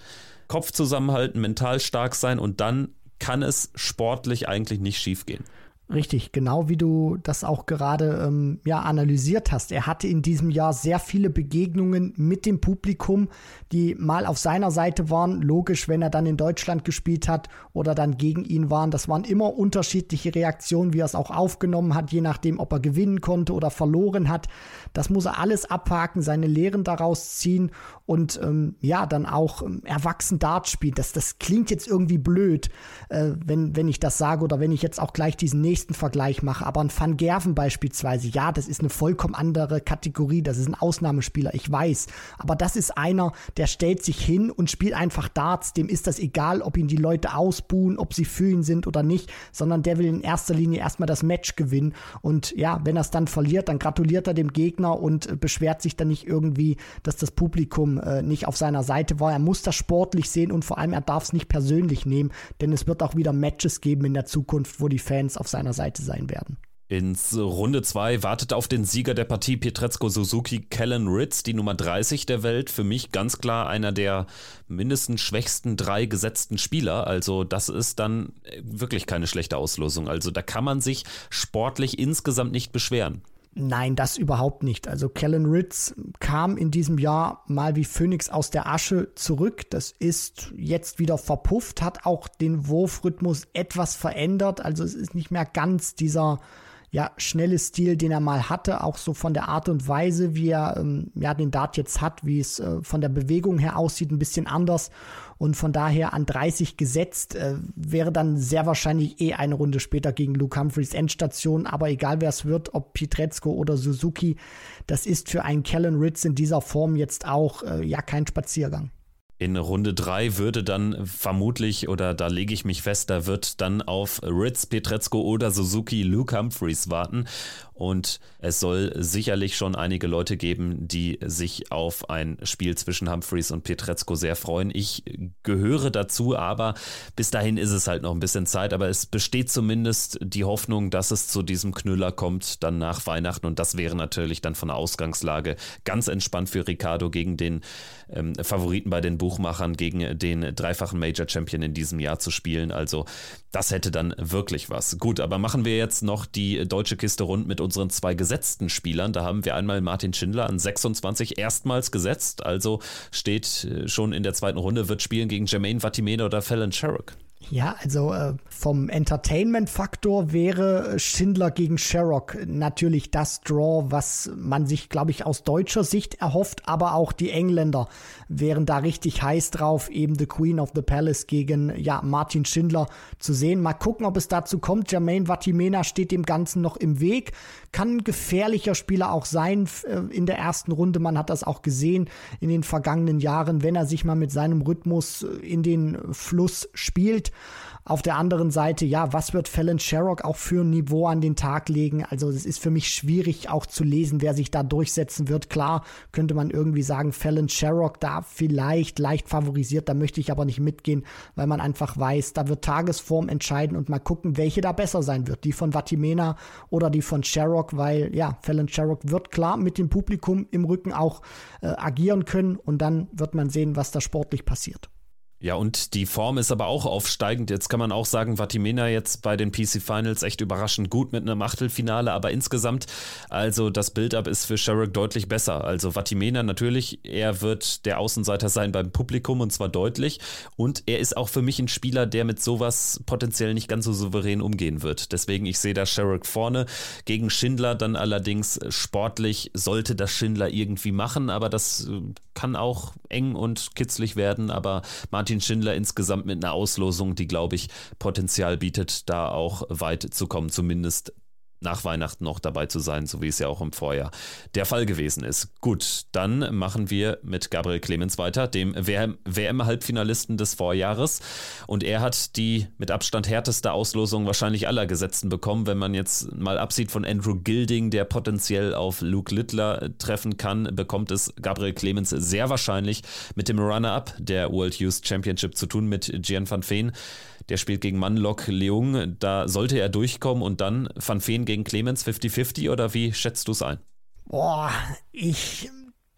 Kopf zusammenhalten, mental stark sein und dann kann es sportlich eigentlich nicht schiefgehen. Richtig, genau wie du das auch gerade ähm, ja, analysiert hast. Er hatte in diesem Jahr sehr viele Begegnungen mit dem Publikum, die mal auf seiner Seite waren. Logisch, wenn er dann in Deutschland gespielt hat oder dann gegen ihn waren. Das waren immer unterschiedliche Reaktionen, wie er es auch aufgenommen hat, je nachdem, ob er gewinnen konnte oder verloren hat. Das muss er alles abhaken, seine Lehren daraus ziehen und ähm, ja, dann auch ähm, erwachsen Dart spielen. Das, das klingt jetzt irgendwie blöd, äh, wenn, wenn ich das sage oder wenn ich jetzt auch gleich diesen nächsten nächsten Vergleich mache, aber ein Van Gerven beispielsweise, ja, das ist eine vollkommen andere Kategorie, das ist ein Ausnahmespieler, ich weiß, aber das ist einer, der stellt sich hin und spielt einfach Darts, dem ist das egal, ob ihn die Leute ausbuhen, ob sie für ihn sind oder nicht, sondern der will in erster Linie erstmal das Match gewinnen. Und ja, wenn er es dann verliert, dann gratuliert er dem Gegner und äh, beschwert sich dann nicht irgendwie, dass das Publikum äh, nicht auf seiner Seite war. Er muss das sportlich sehen und vor allem er darf es nicht persönlich nehmen, denn es wird auch wieder Matches geben in der Zukunft, wo die Fans auf seiner Seite sein werden. Ins Runde 2 wartet auf den Sieger der Partie Pietrezco Suzuki Kellen Ritz, die Nummer 30 der Welt. Für mich ganz klar einer der mindestens schwächsten drei gesetzten Spieler. Also das ist dann wirklich keine schlechte Auslosung. Also da kann man sich sportlich insgesamt nicht beschweren. Nein, das überhaupt nicht. Also Kellen Ritz kam in diesem Jahr mal wie Phoenix aus der Asche zurück. Das ist jetzt wieder verpufft, hat auch den Wurfrhythmus etwas verändert. Also es ist nicht mehr ganz dieser ja, schnelle Stil, den er mal hatte, auch so von der Art und Weise, wie er ähm, ja, den Dart jetzt hat, wie es äh, von der Bewegung her aussieht, ein bisschen anders und von daher an 30 gesetzt, äh, wäre dann sehr wahrscheinlich eh eine Runde später gegen Luke Humphreys Endstation, aber egal wer es wird, ob Pietrezco oder Suzuki, das ist für einen Kellen Ritz in dieser Form jetzt auch äh, ja kein Spaziergang. In Runde 3 würde dann vermutlich, oder da lege ich mich fest, da wird dann auf Ritz, Petrezko oder Suzuki Luke Humphreys warten. Und es soll sicherlich schon einige Leute geben, die sich auf ein Spiel zwischen Humphreys und Petrezko sehr freuen. Ich gehöre dazu, aber bis dahin ist es halt noch ein bisschen Zeit. Aber es besteht zumindest die Hoffnung, dass es zu diesem Knüller kommt, dann nach Weihnachten. Und das wäre natürlich dann von der Ausgangslage ganz entspannt für Ricardo gegen den ähm, Favoriten bei den Buchmachern, gegen den dreifachen Major Champion in diesem Jahr zu spielen. Also das hätte dann wirklich was. Gut, aber machen wir jetzt noch die deutsche Kiste rund mit unseren zwei gesetzten Spielern. Da haben wir einmal Martin Schindler an 26 erstmals gesetzt, also steht äh, schon in der zweiten Runde, wird spielen gegen Jermaine Vatimena oder Fallon Sherrock. Ja, also äh, vom Entertainment-Faktor wäre Schindler gegen Sherrock natürlich das Draw, was man sich, glaube ich, aus deutscher Sicht erhofft, aber auch die Engländer wären da richtig heiß drauf, eben The Queen of the Palace gegen ja, Martin Schindler zu sehen. Mal gucken, ob es dazu kommt. Jermaine Vatimena steht dem Ganzen noch im Weg. Kann ein gefährlicher Spieler auch sein äh, in der ersten Runde. Man hat das auch gesehen in den vergangenen Jahren, wenn er sich mal mit seinem Rhythmus äh, in den Fluss spielt. Auf der anderen Seite, ja, was wird Fallon Sherrock auch für ein Niveau an den Tag legen? Also es ist für mich schwierig auch zu lesen, wer sich da durchsetzen wird. Klar könnte man irgendwie sagen, Fallon Sherrock da vielleicht leicht favorisiert, da möchte ich aber nicht mitgehen, weil man einfach weiß, da wird Tagesform entscheiden und mal gucken, welche da besser sein wird. Die von Vatimena oder die von Sherrock, weil ja, Fallon Sherrock wird klar mit dem Publikum im Rücken auch äh, agieren können und dann wird man sehen, was da sportlich passiert. Ja, und die Form ist aber auch aufsteigend. Jetzt kann man auch sagen, Vatimena jetzt bei den PC Finals echt überraschend gut mit einem Achtelfinale, aber insgesamt, also das Build-up ist für Sherrick deutlich besser. Also Vatimena natürlich, er wird der Außenseiter sein beim Publikum und zwar deutlich. Und er ist auch für mich ein Spieler, der mit sowas potenziell nicht ganz so souverän umgehen wird. Deswegen, ich sehe da Sherrick vorne. Gegen Schindler dann allerdings sportlich sollte das Schindler irgendwie machen, aber das äh, kann auch eng und kitzlig werden. Aber Martin Schindler insgesamt mit einer Auslosung, die, glaube ich, Potenzial bietet, da auch weit zu kommen, zumindest nach Weihnachten noch dabei zu sein, so wie es ja auch im Vorjahr der Fall gewesen ist. Gut, dann machen wir mit Gabriel Clemens weiter, dem WM-Halbfinalisten des Vorjahres. Und er hat die mit Abstand härteste Auslosung wahrscheinlich aller Gesetzten bekommen, wenn man jetzt mal absieht von Andrew Gilding, der potenziell auf Luke Littler treffen kann, bekommt es Gabriel Clemens sehr wahrscheinlich mit dem Runner-up der World Youth Championship zu tun mit Gian van Veen. Der spielt gegen Manlock Leung. Da sollte er durchkommen und dann Van Veen gegen Clemens 50-50 oder wie schätzt du es ein? Boah, ich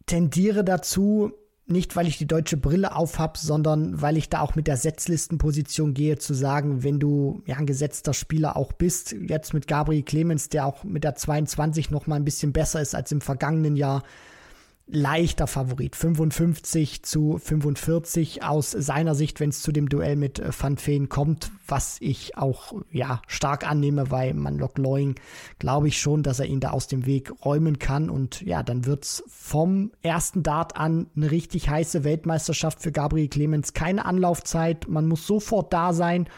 tendiere dazu, nicht, weil ich die deutsche Brille aufhab, sondern weil ich da auch mit der Setzlistenposition gehe, zu sagen, wenn du ja ein gesetzter Spieler auch bist, jetzt mit Gabriel Clemens, der auch mit der 22 noch mal ein bisschen besser ist als im vergangenen Jahr, leichter Favorit. 55 zu 45 aus seiner Sicht, wenn es zu dem Duell mit äh, Van Feen kommt, was ich auch ja stark annehme, weil man Lockloing glaube ich schon, dass er ihn da aus dem Weg räumen kann und ja, dann wird's vom ersten Dart an eine richtig heiße Weltmeisterschaft für Gabriel Clemens. Keine Anlaufzeit, man muss sofort da sein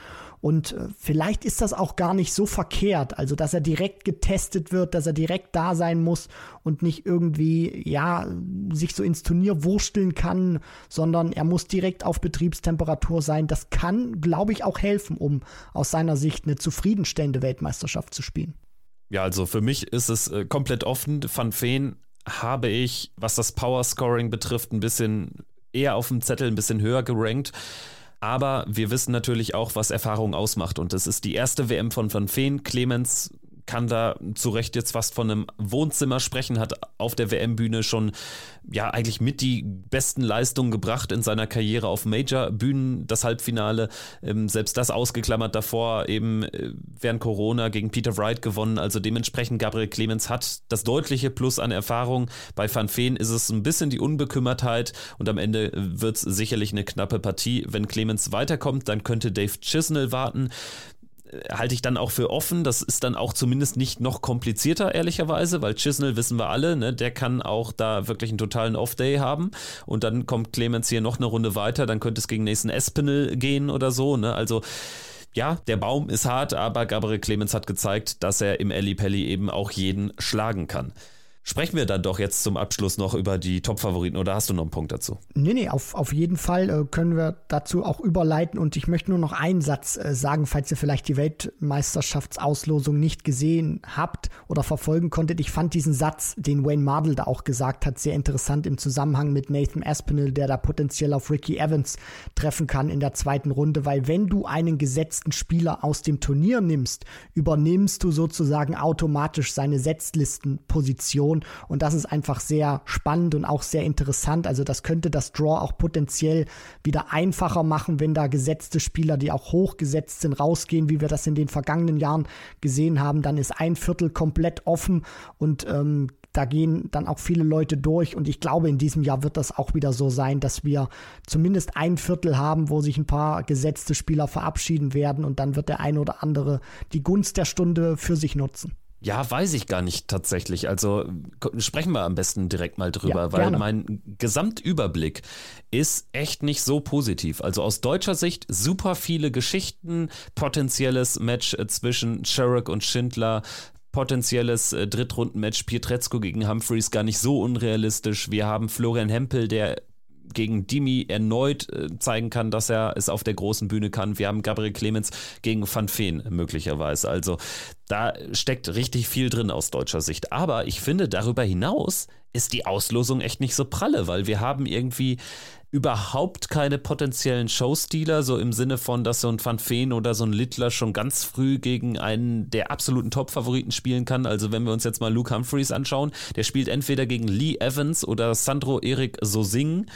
und äh, vielleicht ist das auch gar nicht so verkehrt, also dass er direkt getestet wird, dass er direkt da sein muss und nicht irgendwie, ja, sich so ins Turnier wursteln kann, sondern er muss direkt auf Betriebstemperatur sein. Das kann, glaube ich, auch helfen, um aus seiner Sicht eine zufriedenstellende Weltmeisterschaft zu spielen. Ja, also für mich ist es äh, komplett offen. Van Feen habe ich, was das Power Scoring betrifft, ein bisschen eher auf dem Zettel, ein bisschen höher gerankt. Aber wir wissen natürlich auch, was Erfahrung ausmacht. Und das ist die erste WM von Van Feen. Clemens kann da zu Recht jetzt fast von einem Wohnzimmer sprechen, hat auf der WM-Bühne schon ja eigentlich mit die besten Leistungen gebracht in seiner Karriere auf Major-Bühnen, das Halbfinale, ähm, selbst das ausgeklammert davor, eben äh, während Corona gegen Peter Wright gewonnen. Also dementsprechend Gabriel Clemens hat das deutliche Plus an Erfahrung. Bei Van Feen ist es ein bisschen die Unbekümmertheit und am Ende wird es sicherlich eine knappe Partie. Wenn Clemens weiterkommt, dann könnte Dave Chisnell warten halte ich dann auch für offen. Das ist dann auch zumindest nicht noch komplizierter, ehrlicherweise, weil Chisnell, wissen wir alle, ne, der kann auch da wirklich einen totalen Off-Day haben. Und dann kommt Clemens hier noch eine Runde weiter, dann könnte es gegen Nathan Espinel gehen oder so. Ne? Also ja, der Baum ist hart, aber Gabriel Clemens hat gezeigt, dass er im Eli Pelli eben auch jeden schlagen kann. Sprechen wir dann doch jetzt zum Abschluss noch über die Top-Favoriten oder hast du noch einen Punkt dazu? Nee, nee, auf, auf jeden Fall äh, können wir dazu auch überleiten und ich möchte nur noch einen Satz äh, sagen, falls ihr vielleicht die Weltmeisterschaftsauslosung nicht gesehen habt oder verfolgen konntet. Ich fand diesen Satz, den Wayne Mardell da auch gesagt hat, sehr interessant im Zusammenhang mit Nathan Aspinall, der da potenziell auf Ricky Evans treffen kann in der zweiten Runde, weil wenn du einen gesetzten Spieler aus dem Turnier nimmst, übernimmst du sozusagen automatisch seine Setzlistenposition Situation. Und das ist einfach sehr spannend und auch sehr interessant. Also das könnte das Draw auch potenziell wieder einfacher machen, wenn da gesetzte Spieler, die auch hochgesetzt sind, rausgehen, wie wir das in den vergangenen Jahren gesehen haben. Dann ist ein Viertel komplett offen und ähm, da gehen dann auch viele Leute durch und ich glaube, in diesem Jahr wird das auch wieder so sein, dass wir zumindest ein Viertel haben, wo sich ein paar gesetzte Spieler verabschieden werden und dann wird der ein oder andere die Gunst der Stunde für sich nutzen. Ja, weiß ich gar nicht tatsächlich. Also sprechen wir am besten direkt mal drüber, ja, weil mein Gesamtüberblick ist echt nicht so positiv. Also aus deutscher Sicht super viele Geschichten, potenzielles Match äh, zwischen Sherrock und Schindler, potenzielles äh, Drittrundenmatch Pietrezco gegen Humphreys gar nicht so unrealistisch. Wir haben Florian Hempel, der gegen Dimi erneut äh, zeigen kann, dass er es auf der großen Bühne kann. Wir haben Gabriel Clemens gegen Van Feen möglicherweise. Also da steckt richtig viel drin aus deutscher Sicht. Aber ich finde, darüber hinaus ist die Auslosung echt nicht so pralle, weil wir haben irgendwie überhaupt keine potenziellen Showstealer, so im Sinne von, dass so ein Van Feen oder so ein Littler schon ganz früh gegen einen der absoluten Top-Favoriten spielen kann. Also wenn wir uns jetzt mal Luke Humphreys anschauen, der spielt entweder gegen Lee Evans oder Sandro Erik Sosing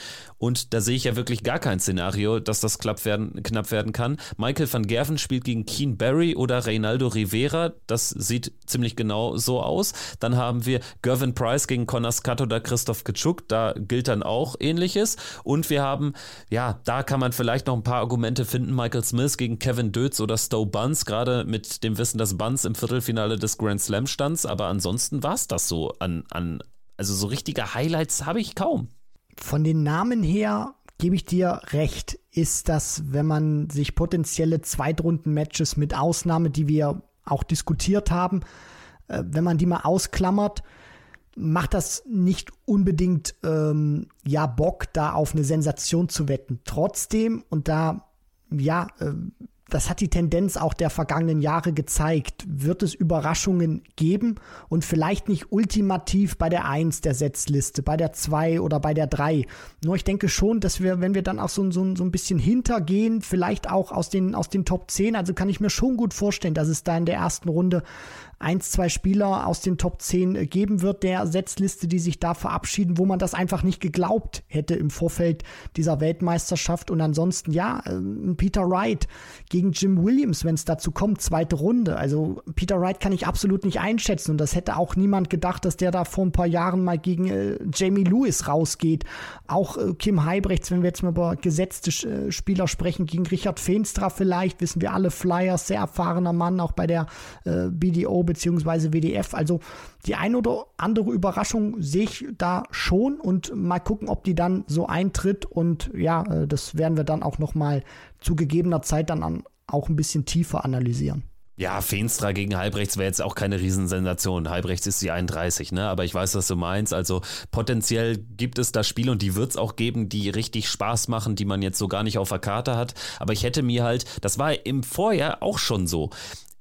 und da sehe ich ja wirklich gar kein Szenario, dass das knapp werden, knapp werden kann. Michael van Gerven spielt gegen Keen Barry oder Reynaldo Rivera. Das sieht ziemlich genau so aus. Dann haben wir Gervin Price gegen Connor Scott oder Christoph Kitschuk. Da gilt dann auch ähnliches. Und wir haben, ja, da kann man vielleicht noch ein paar Argumente finden. Michael Smith gegen Kevin Dötz oder Stowe Buns, gerade mit dem Wissen, dass Buns im Viertelfinale des Grand Slam stand. Aber ansonsten war es das so an, an, also so richtige Highlights habe ich kaum von den Namen her gebe ich dir recht, ist das, wenn man sich potenzielle Zweitrunden-Matches mit Ausnahme, die wir auch diskutiert haben, äh, wenn man die mal ausklammert, macht das nicht unbedingt ähm, ja Bock, da auf eine Sensation zu wetten. Trotzdem, und da ja, äh, das hat die Tendenz auch der vergangenen Jahre gezeigt. Wird es Überraschungen geben und vielleicht nicht ultimativ bei der 1 der Setzliste, bei der 2 oder bei der 3. Nur ich denke schon, dass wir, wenn wir dann auch so, so, so ein bisschen hintergehen, vielleicht auch aus den, aus den Top 10, also kann ich mir schon gut vorstellen, dass es da in der ersten Runde eins, zwei Spieler aus den Top 10 geben wird der Setzliste, die sich da verabschieden, wo man das einfach nicht geglaubt hätte im Vorfeld dieser Weltmeisterschaft. Und ansonsten, ja, ähm, Peter Wright gegen Jim Williams, wenn es dazu kommt, zweite Runde. Also Peter Wright kann ich absolut nicht einschätzen und das hätte auch niemand gedacht, dass der da vor ein paar Jahren mal gegen äh, Jamie Lewis rausgeht. Auch äh, Kim Heibrechts, wenn wir jetzt mal über gesetzte äh, Spieler sprechen, gegen Richard Feenstra vielleicht, wissen wir alle, Flyers, sehr erfahrener Mann, auch bei der äh, BDO beziehungsweise WDF. Also die ein oder andere Überraschung sehe ich da schon und mal gucken, ob die dann so eintritt. Und ja, äh, das werden wir dann auch nochmal zu gegebener Zeit dann auch ein bisschen tiefer analysieren. Ja, Feenstra gegen Halbrechts wäre jetzt auch keine Riesensensation. Halbrechts ist die 31, ne? Aber ich weiß, was du meinst. Also potenziell gibt es da Spiele und die wird es auch geben, die richtig Spaß machen, die man jetzt so gar nicht auf der Karte hat. Aber ich hätte mir halt, das war im Vorjahr auch schon so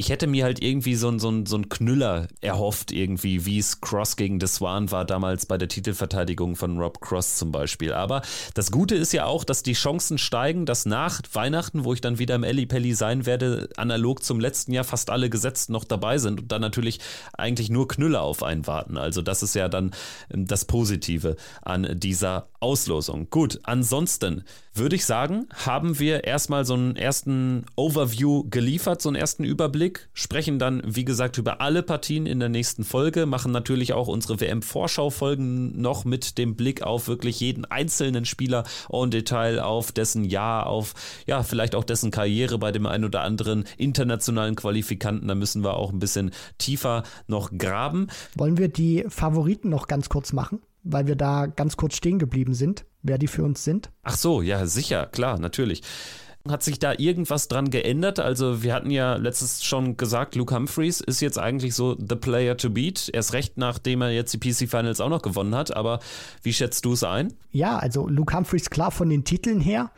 ich hätte mir halt irgendwie so, ein so, ein so ein Knüller erhofft, irgendwie, wie es Cross gegen The Swan war damals bei der Titelverteidigung von Rob Cross zum Beispiel. Aber das Gute ist ja auch, dass die Chancen steigen, dass nach Weihnachten, wo ich dann wieder im Elli Pelli sein werde, analog zum letzten Jahr fast alle Gesetzten noch dabei sind und dann natürlich eigentlich nur Knüller auf einen warten. Also das ist ja dann ähm, das Positive an dieser Auslosung. Gut, ansonsten würde ich sagen, haben wir erstmal so einen ersten Overview geliefert, so einen ersten Überblick, sprechen dann, wie gesagt, über alle Partien in der nächsten Folge, machen natürlich auch unsere WM-Vorschau-Folgen noch mit dem Blick auf wirklich jeden einzelnen Spieler en Detail, auf dessen Jahr, auf ja, vielleicht auch dessen Karriere bei dem einen oder anderen internationalen Qualifikanten. Da müssen wir auch ein bisschen tiefer noch graben. Wollen wir die Favoriten noch ganz kurz machen? Weil wir da ganz kurz stehen geblieben sind, wer die für uns sind? Ach so, ja, sicher, klar, natürlich. Hat sich da irgendwas dran geändert? Also, wir hatten ja letztes schon gesagt, Luke Humphreys ist jetzt eigentlich so the player to beat. Erst recht, nachdem er jetzt die PC Finals auch noch gewonnen hat. Aber wie schätzt du es ein? Ja, also Luke Humphreys, klar von den Titeln her,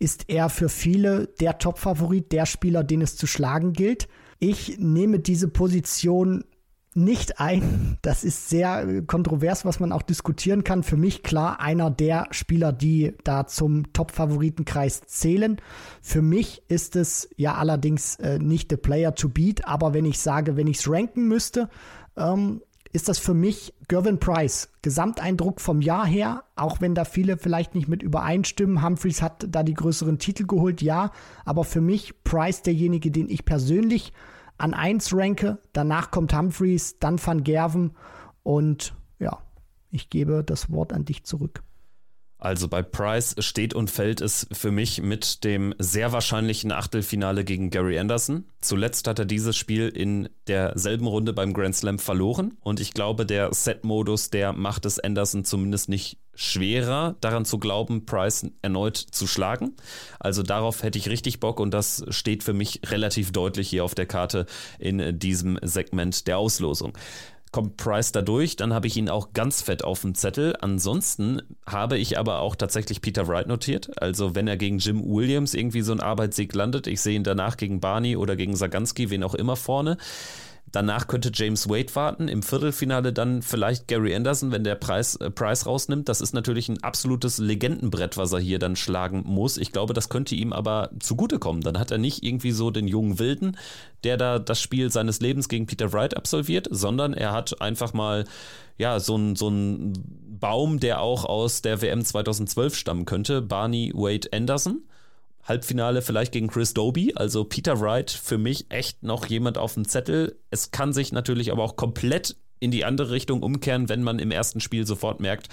ist er für viele der Top-Favorit, der Spieler, den es zu schlagen gilt. Ich nehme diese Position nicht ein. Das ist sehr äh, kontrovers, was man auch diskutieren kann. Für mich klar einer der Spieler, die da zum Top-Favoritenkreis zählen. Für mich ist es ja allerdings äh, nicht the player to beat, aber wenn ich sage, wenn ich es ranken müsste, ähm, ist das für mich Gervin Price. Gesamteindruck vom Jahr her, auch wenn da viele vielleicht nicht mit übereinstimmen. Humphreys hat da die größeren Titel geholt, ja, aber für mich Price derjenige, den ich persönlich an 1 ranke. Danach kommt Humphreys, dann Van Gerven und ja, ich gebe das Wort an dich zurück. Also bei Price steht und fällt es für mich mit dem sehr wahrscheinlichen Achtelfinale gegen Gary Anderson. Zuletzt hat er dieses Spiel in derselben Runde beim Grand Slam verloren und ich glaube, der Set-Modus, der macht es Anderson zumindest nicht schwerer, daran zu glauben, Price erneut zu schlagen. Also darauf hätte ich richtig Bock und das steht für mich relativ deutlich hier auf der Karte in diesem Segment der Auslosung kommt Price da durch, dann habe ich ihn auch ganz fett auf dem Zettel. Ansonsten habe ich aber auch tatsächlich Peter Wright notiert. Also wenn er gegen Jim Williams irgendwie so ein Arbeitssieg landet, ich sehe ihn danach gegen Barney oder gegen Saganski, wen auch immer vorne. Danach könnte James Wade warten. Im Viertelfinale dann vielleicht Gary Anderson, wenn der Preis, äh, Preis rausnimmt. Das ist natürlich ein absolutes Legendenbrett, was er hier dann schlagen muss. Ich glaube, das könnte ihm aber zugutekommen. Dann hat er nicht irgendwie so den jungen Wilden, der da das Spiel seines Lebens gegen Peter Wright absolviert, sondern er hat einfach mal ja, so ein, so ein Baum, der auch aus der WM 2012 stammen könnte. Barney Wade Anderson Halbfinale vielleicht gegen Chris Doby. Also Peter Wright für mich echt noch jemand auf dem Zettel. Es kann sich natürlich aber auch komplett in die andere Richtung umkehren, wenn man im ersten Spiel sofort merkt,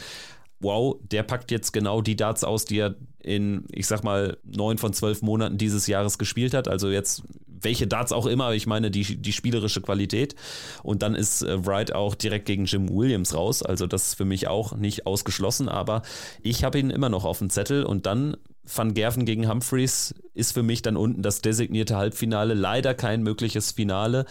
wow, der packt jetzt genau die Darts aus, die er in, ich sag mal, neun von zwölf Monaten dieses Jahres gespielt hat. Also jetzt welche Darts auch immer, ich meine die, die spielerische Qualität. Und dann ist äh, Wright auch direkt gegen Jim Williams raus. Also das ist für mich auch nicht ausgeschlossen, aber ich habe ihn immer noch auf dem Zettel und dann Van Gerven gegen Humphreys ist für mich dann unten das designierte Halbfinale. Leider kein mögliches Finale.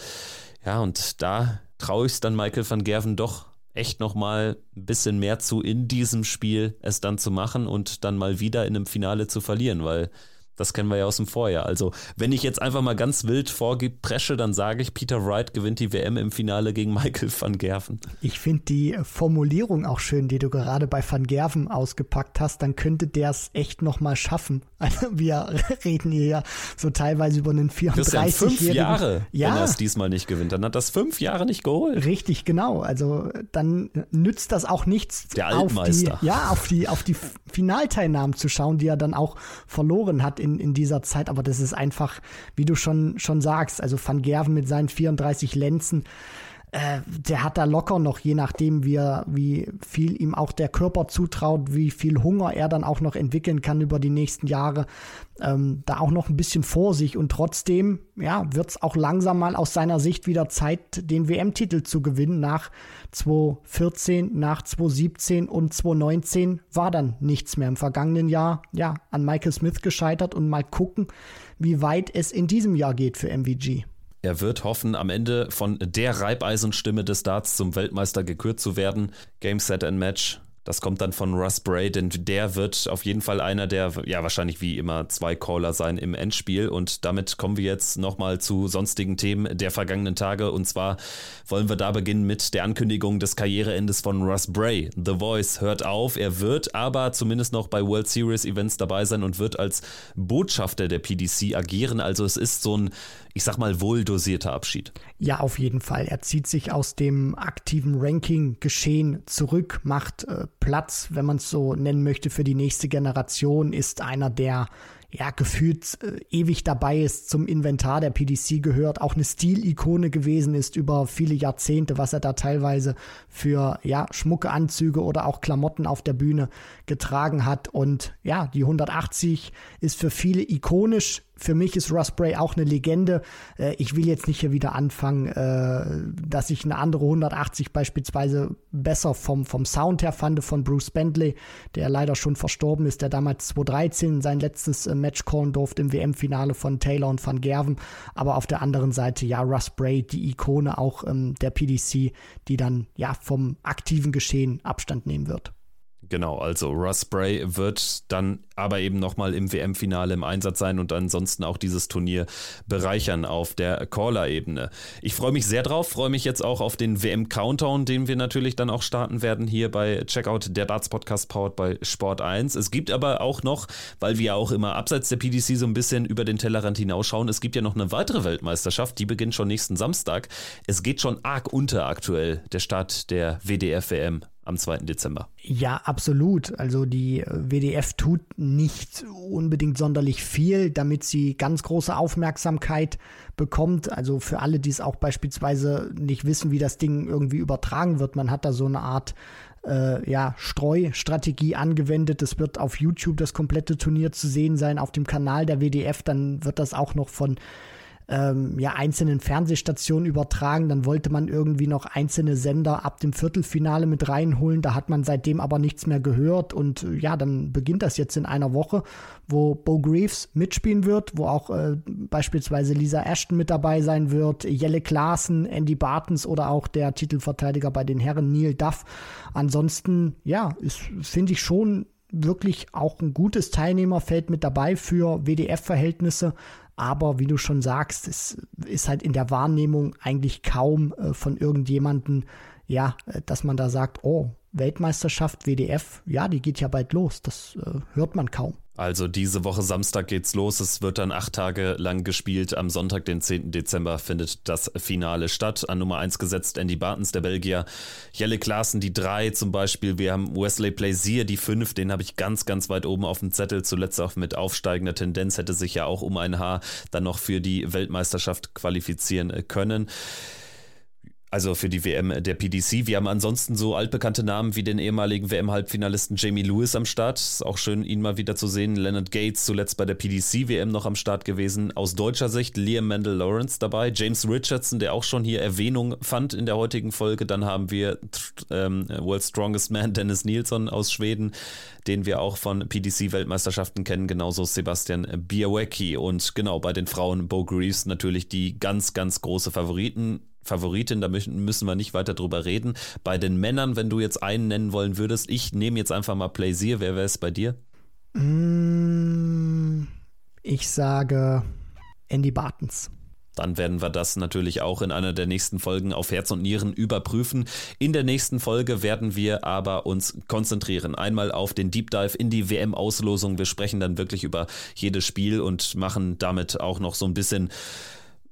Ja, und da traue ich es dann Michael van Gerven doch echt nochmal ein bisschen mehr zu in diesem Spiel es dann zu machen und dann mal wieder in einem Finale zu verlieren, weil Das kennen wir ja aus dem Vorjahr. Also, wenn ich jetzt einfach mal ganz wild vorgebe, presche, dann sage ich, Peter Wright gewinnt die WM im Finale gegen Michael van Gerven. Ich finde die Formulierung auch schön, die du gerade bei van Gerven ausgepackt hast. Dann könnte der es echt nochmal schaffen. [laughs] Also, wir reden hier ja so teilweise über einen 34-jährigen. fünf Jahre, ja. wenn er es diesmal nicht gewinnt. Dann hat das fünf Jahre nicht geholt. Richtig, genau. Also, dann nützt das auch nichts. Der Altmeister. Auf die, ja, auf die, auf die Finalteilnahmen zu schauen, die er dann auch verloren hat in, in dieser Zeit, aber das ist einfach, wie du schon, schon sagst, also Van Gerven mit seinen 34 Lenzen, äh, der hat da locker noch, je nachdem, wie, er, wie viel ihm auch der Körper zutraut, wie viel Hunger er dann auch noch entwickeln kann über die nächsten Jahre, ähm, da auch noch ein bisschen vor sich und trotzdem, ja, wird es auch langsam mal aus seiner Sicht wieder Zeit, den WM-Titel zu gewinnen. Nach 2014, nach 2017 und 2019 war dann nichts mehr. Im vergangenen Jahr, ja, an Michael Smith gescheitert und mal gucken, wie weit es in diesem Jahr geht für MVG. Er wird hoffen, am Ende von der Reibeisenstimme des Darts zum Weltmeister gekürt zu werden. Game, Set and Match das kommt dann von Russ Bray, denn der wird auf jeden Fall einer der, ja, wahrscheinlich wie immer zwei Caller sein im Endspiel. Und damit kommen wir jetzt nochmal zu sonstigen Themen der vergangenen Tage. Und zwar wollen wir da beginnen mit der Ankündigung des Karriereendes von Russ Bray. The Voice hört auf. Er wird aber zumindest noch bei World Series Events dabei sein und wird als Botschafter der PDC agieren. Also es ist so ein ich sag mal, wohl dosierter Abschied. Ja, auf jeden Fall. Er zieht sich aus dem aktiven Ranking-Geschehen zurück, macht äh, Platz, wenn man es so nennen möchte, für die nächste Generation, ist einer der ja, gefühlt äh, ewig dabei ist, zum Inventar der PDC gehört, auch eine Stilikone gewesen ist über viele Jahrzehnte, was er da teilweise für, ja, schmucke oder auch Klamotten auf der Bühne getragen hat. Und ja, die 180 ist für viele ikonisch, für mich ist Russ Bray auch eine Legende. Äh, ich will jetzt nicht hier wieder anfangen, äh, dass ich eine andere 180 beispielsweise besser vom, vom Sound her fand von Bruce Bentley, der leider schon verstorben ist, der damals 2013 sein letztes äh, Match callen durfte im WM-Finale von Taylor und Van Gerven. Aber auf der anderen Seite, ja, Russ Bray, die Ikone auch ähm, der PDC, die dann ja vom aktiven Geschehen Abstand nehmen wird. Genau, also Russ Bray wird dann aber eben nochmal im WM-Finale im Einsatz sein und ansonsten auch dieses Turnier bereichern auf der Caller-Ebene. Ich freue mich sehr drauf, freue mich jetzt auch auf den WM-Countdown, den wir natürlich dann auch starten werden hier bei Checkout, der Darts-Podcast powered bei Sport 1. Es gibt aber auch noch, weil wir auch immer abseits der PDC so ein bisschen über den Tellerrand hinausschauen, es gibt ja noch eine weitere Weltmeisterschaft, die beginnt schon nächsten Samstag. Es geht schon arg unter aktuell, der Start der WDF-WM am 2. Dezember. Ja, absolut. Also die äh, WDF tut nicht unbedingt sonderlich viel, damit sie ganz große Aufmerksamkeit bekommt. Also für alle, die es auch beispielsweise nicht wissen, wie das Ding irgendwie übertragen wird. Man hat da so eine Art äh, ja, Streustrategie angewendet. Es wird auf YouTube das komplette Turnier zu sehen sein, auf dem Kanal der WDF. Dann wird das auch noch von ähm, ja, einzelnen Fernsehstationen übertragen. Dann wollte man irgendwie noch einzelne Sender ab dem Viertelfinale mit reinholen. Da hat man seitdem aber nichts mehr gehört. Und äh, ja, dann beginnt das jetzt in einer Woche, wo Bo Greaves mitspielen wird, wo auch äh, beispielsweise Lisa Ashton mit dabei sein wird, Jelle Klaassen, Andy Bartens oder auch der Titelverteidiger bei den Herren Neil Duff. Ansonsten, ja, finde ich schon wirklich auch ein gutes Teilnehmerfeld mit dabei für WDF-Verhältnisse. Aber wie du schon sagst, es ist halt in der Wahrnehmung eigentlich kaum äh, von irgendjemanden, ja, äh, dass man da sagt, oh, Weltmeisterschaft WDF, ja, die geht ja bald los. Das äh, hört man kaum. Also diese Woche Samstag geht's los. Es wird dann acht Tage lang gespielt. Am Sonntag, den 10. Dezember, findet das Finale statt. An Nummer 1 gesetzt Andy Bartens, der Belgier. Jelle Klaassen, die 3 zum Beispiel. Wir haben Wesley Plaisir, die 5. Den habe ich ganz, ganz weit oben auf dem Zettel. Zuletzt auch mit aufsteigender Tendenz. Hätte sich ja auch um ein Haar dann noch für die Weltmeisterschaft qualifizieren können also für die WM der PDC. Wir haben ansonsten so altbekannte Namen wie den ehemaligen WM-Halbfinalisten Jamie Lewis am Start. Ist auch schön, ihn mal wieder zu sehen. Leonard Gates zuletzt bei der PDC-WM noch am Start gewesen. Aus deutscher Sicht Liam Mendel Lawrence dabei. James Richardson, der auch schon hier Erwähnung fand in der heutigen Folge. Dann haben wir ähm, World Strongest Man Dennis Nilsson aus Schweden, den wir auch von PDC-Weltmeisterschaften kennen. Genauso Sebastian Białecki. Und genau, bei den Frauen Bo Greaves natürlich die ganz, ganz große Favoriten Favoritin, da müssen wir nicht weiter drüber reden. Bei den Männern, wenn du jetzt einen nennen wollen würdest, ich nehme jetzt einfach mal Plaisir, wer wäre es bei dir? Mm, Ich sage Andy Bartens. Dann werden wir das natürlich auch in einer der nächsten Folgen auf Herz und Nieren überprüfen. In der nächsten Folge werden wir aber uns konzentrieren. Einmal auf den Deep Dive in die WM-Auslosung. Wir sprechen dann wirklich über jedes Spiel und machen damit auch noch so ein bisschen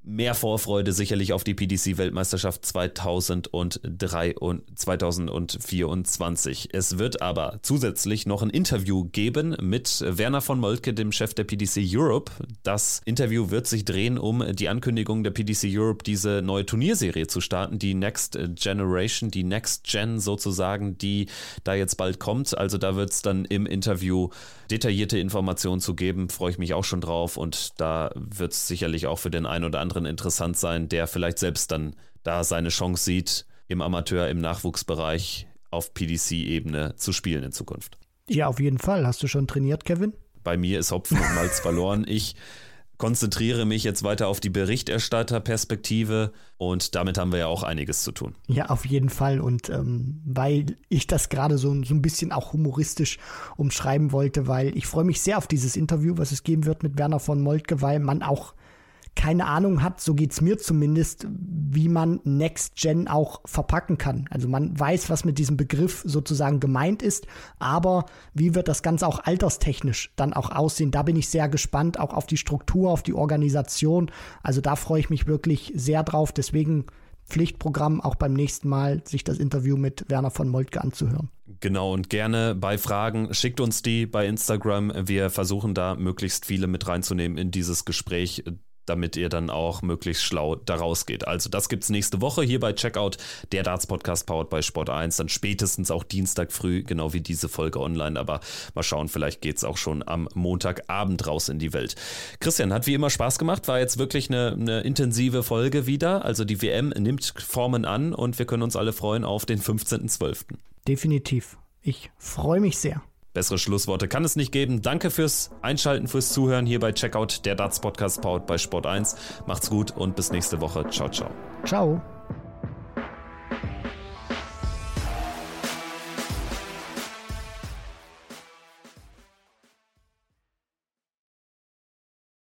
mehr Vorfreude sicherlich auf die PDC-Weltmeisterschaft 2003 und 2024. Es wird aber zusätzlich noch ein Interview geben mit Werner von Moltke, dem Chef der PDC Europe. Das Interview wird sich drehen um die Ankündigung der PDC Europe, diese neue Turnierserie zu starten, die Next Generation, die Next Gen sozusagen, die da jetzt bald kommt. Also da wird es dann im Interview detaillierte Informationen zu geben. Freue ich mich auch schon drauf und da wird es sicherlich auch für den einen oder anderen interessant sein, der vielleicht selbst dann da seine Chance sieht, im Amateur, im Nachwuchsbereich auf PDC-Ebene zu spielen in Zukunft. Ja, auf jeden Fall. Hast du schon trainiert, Kevin? Bei mir ist Hopfen und Malz verloren. Ich konzentriere mich jetzt weiter auf die Berichterstatterperspektive und damit haben wir ja auch einiges zu tun. Ja, auf jeden Fall. Und ähm, weil ich das gerade so, so ein bisschen auch humoristisch umschreiben wollte, weil ich freue mich sehr auf dieses Interview, was es geben wird mit Werner von Moltke, weil man auch keine Ahnung hat, so geht's mir zumindest, wie man Next Gen auch verpacken kann. Also man weiß, was mit diesem Begriff sozusagen gemeint ist, aber wie wird das Ganze auch alterstechnisch dann auch aussehen? Da bin ich sehr gespannt, auch auf die Struktur, auf die Organisation. Also da freue ich mich wirklich sehr drauf. Deswegen Pflichtprogramm auch beim nächsten Mal, sich das Interview mit Werner von Moltke anzuhören. Genau, und gerne bei Fragen schickt uns die bei Instagram. Wir versuchen da möglichst viele mit reinzunehmen in dieses Gespräch damit ihr dann auch möglichst schlau daraus geht. Also das gibt es nächste Woche hier bei Checkout, der Darts Podcast powered bei Sport 1, dann spätestens auch Dienstag früh, genau wie diese Folge online, aber mal schauen, vielleicht geht es auch schon am Montagabend raus in die Welt. Christian, hat wie immer Spaß gemacht, war jetzt wirklich eine, eine intensive Folge wieder, also die WM nimmt Formen an und wir können uns alle freuen auf den 15.12. Definitiv. Ich freue mich sehr. Bessere Schlussworte kann es nicht geben. Danke fürs Einschalten, fürs Zuhören hier bei Checkout, der Darts Podcast Powered bei Sport 1. Macht's gut und bis nächste Woche. Ciao, ciao. Ciao.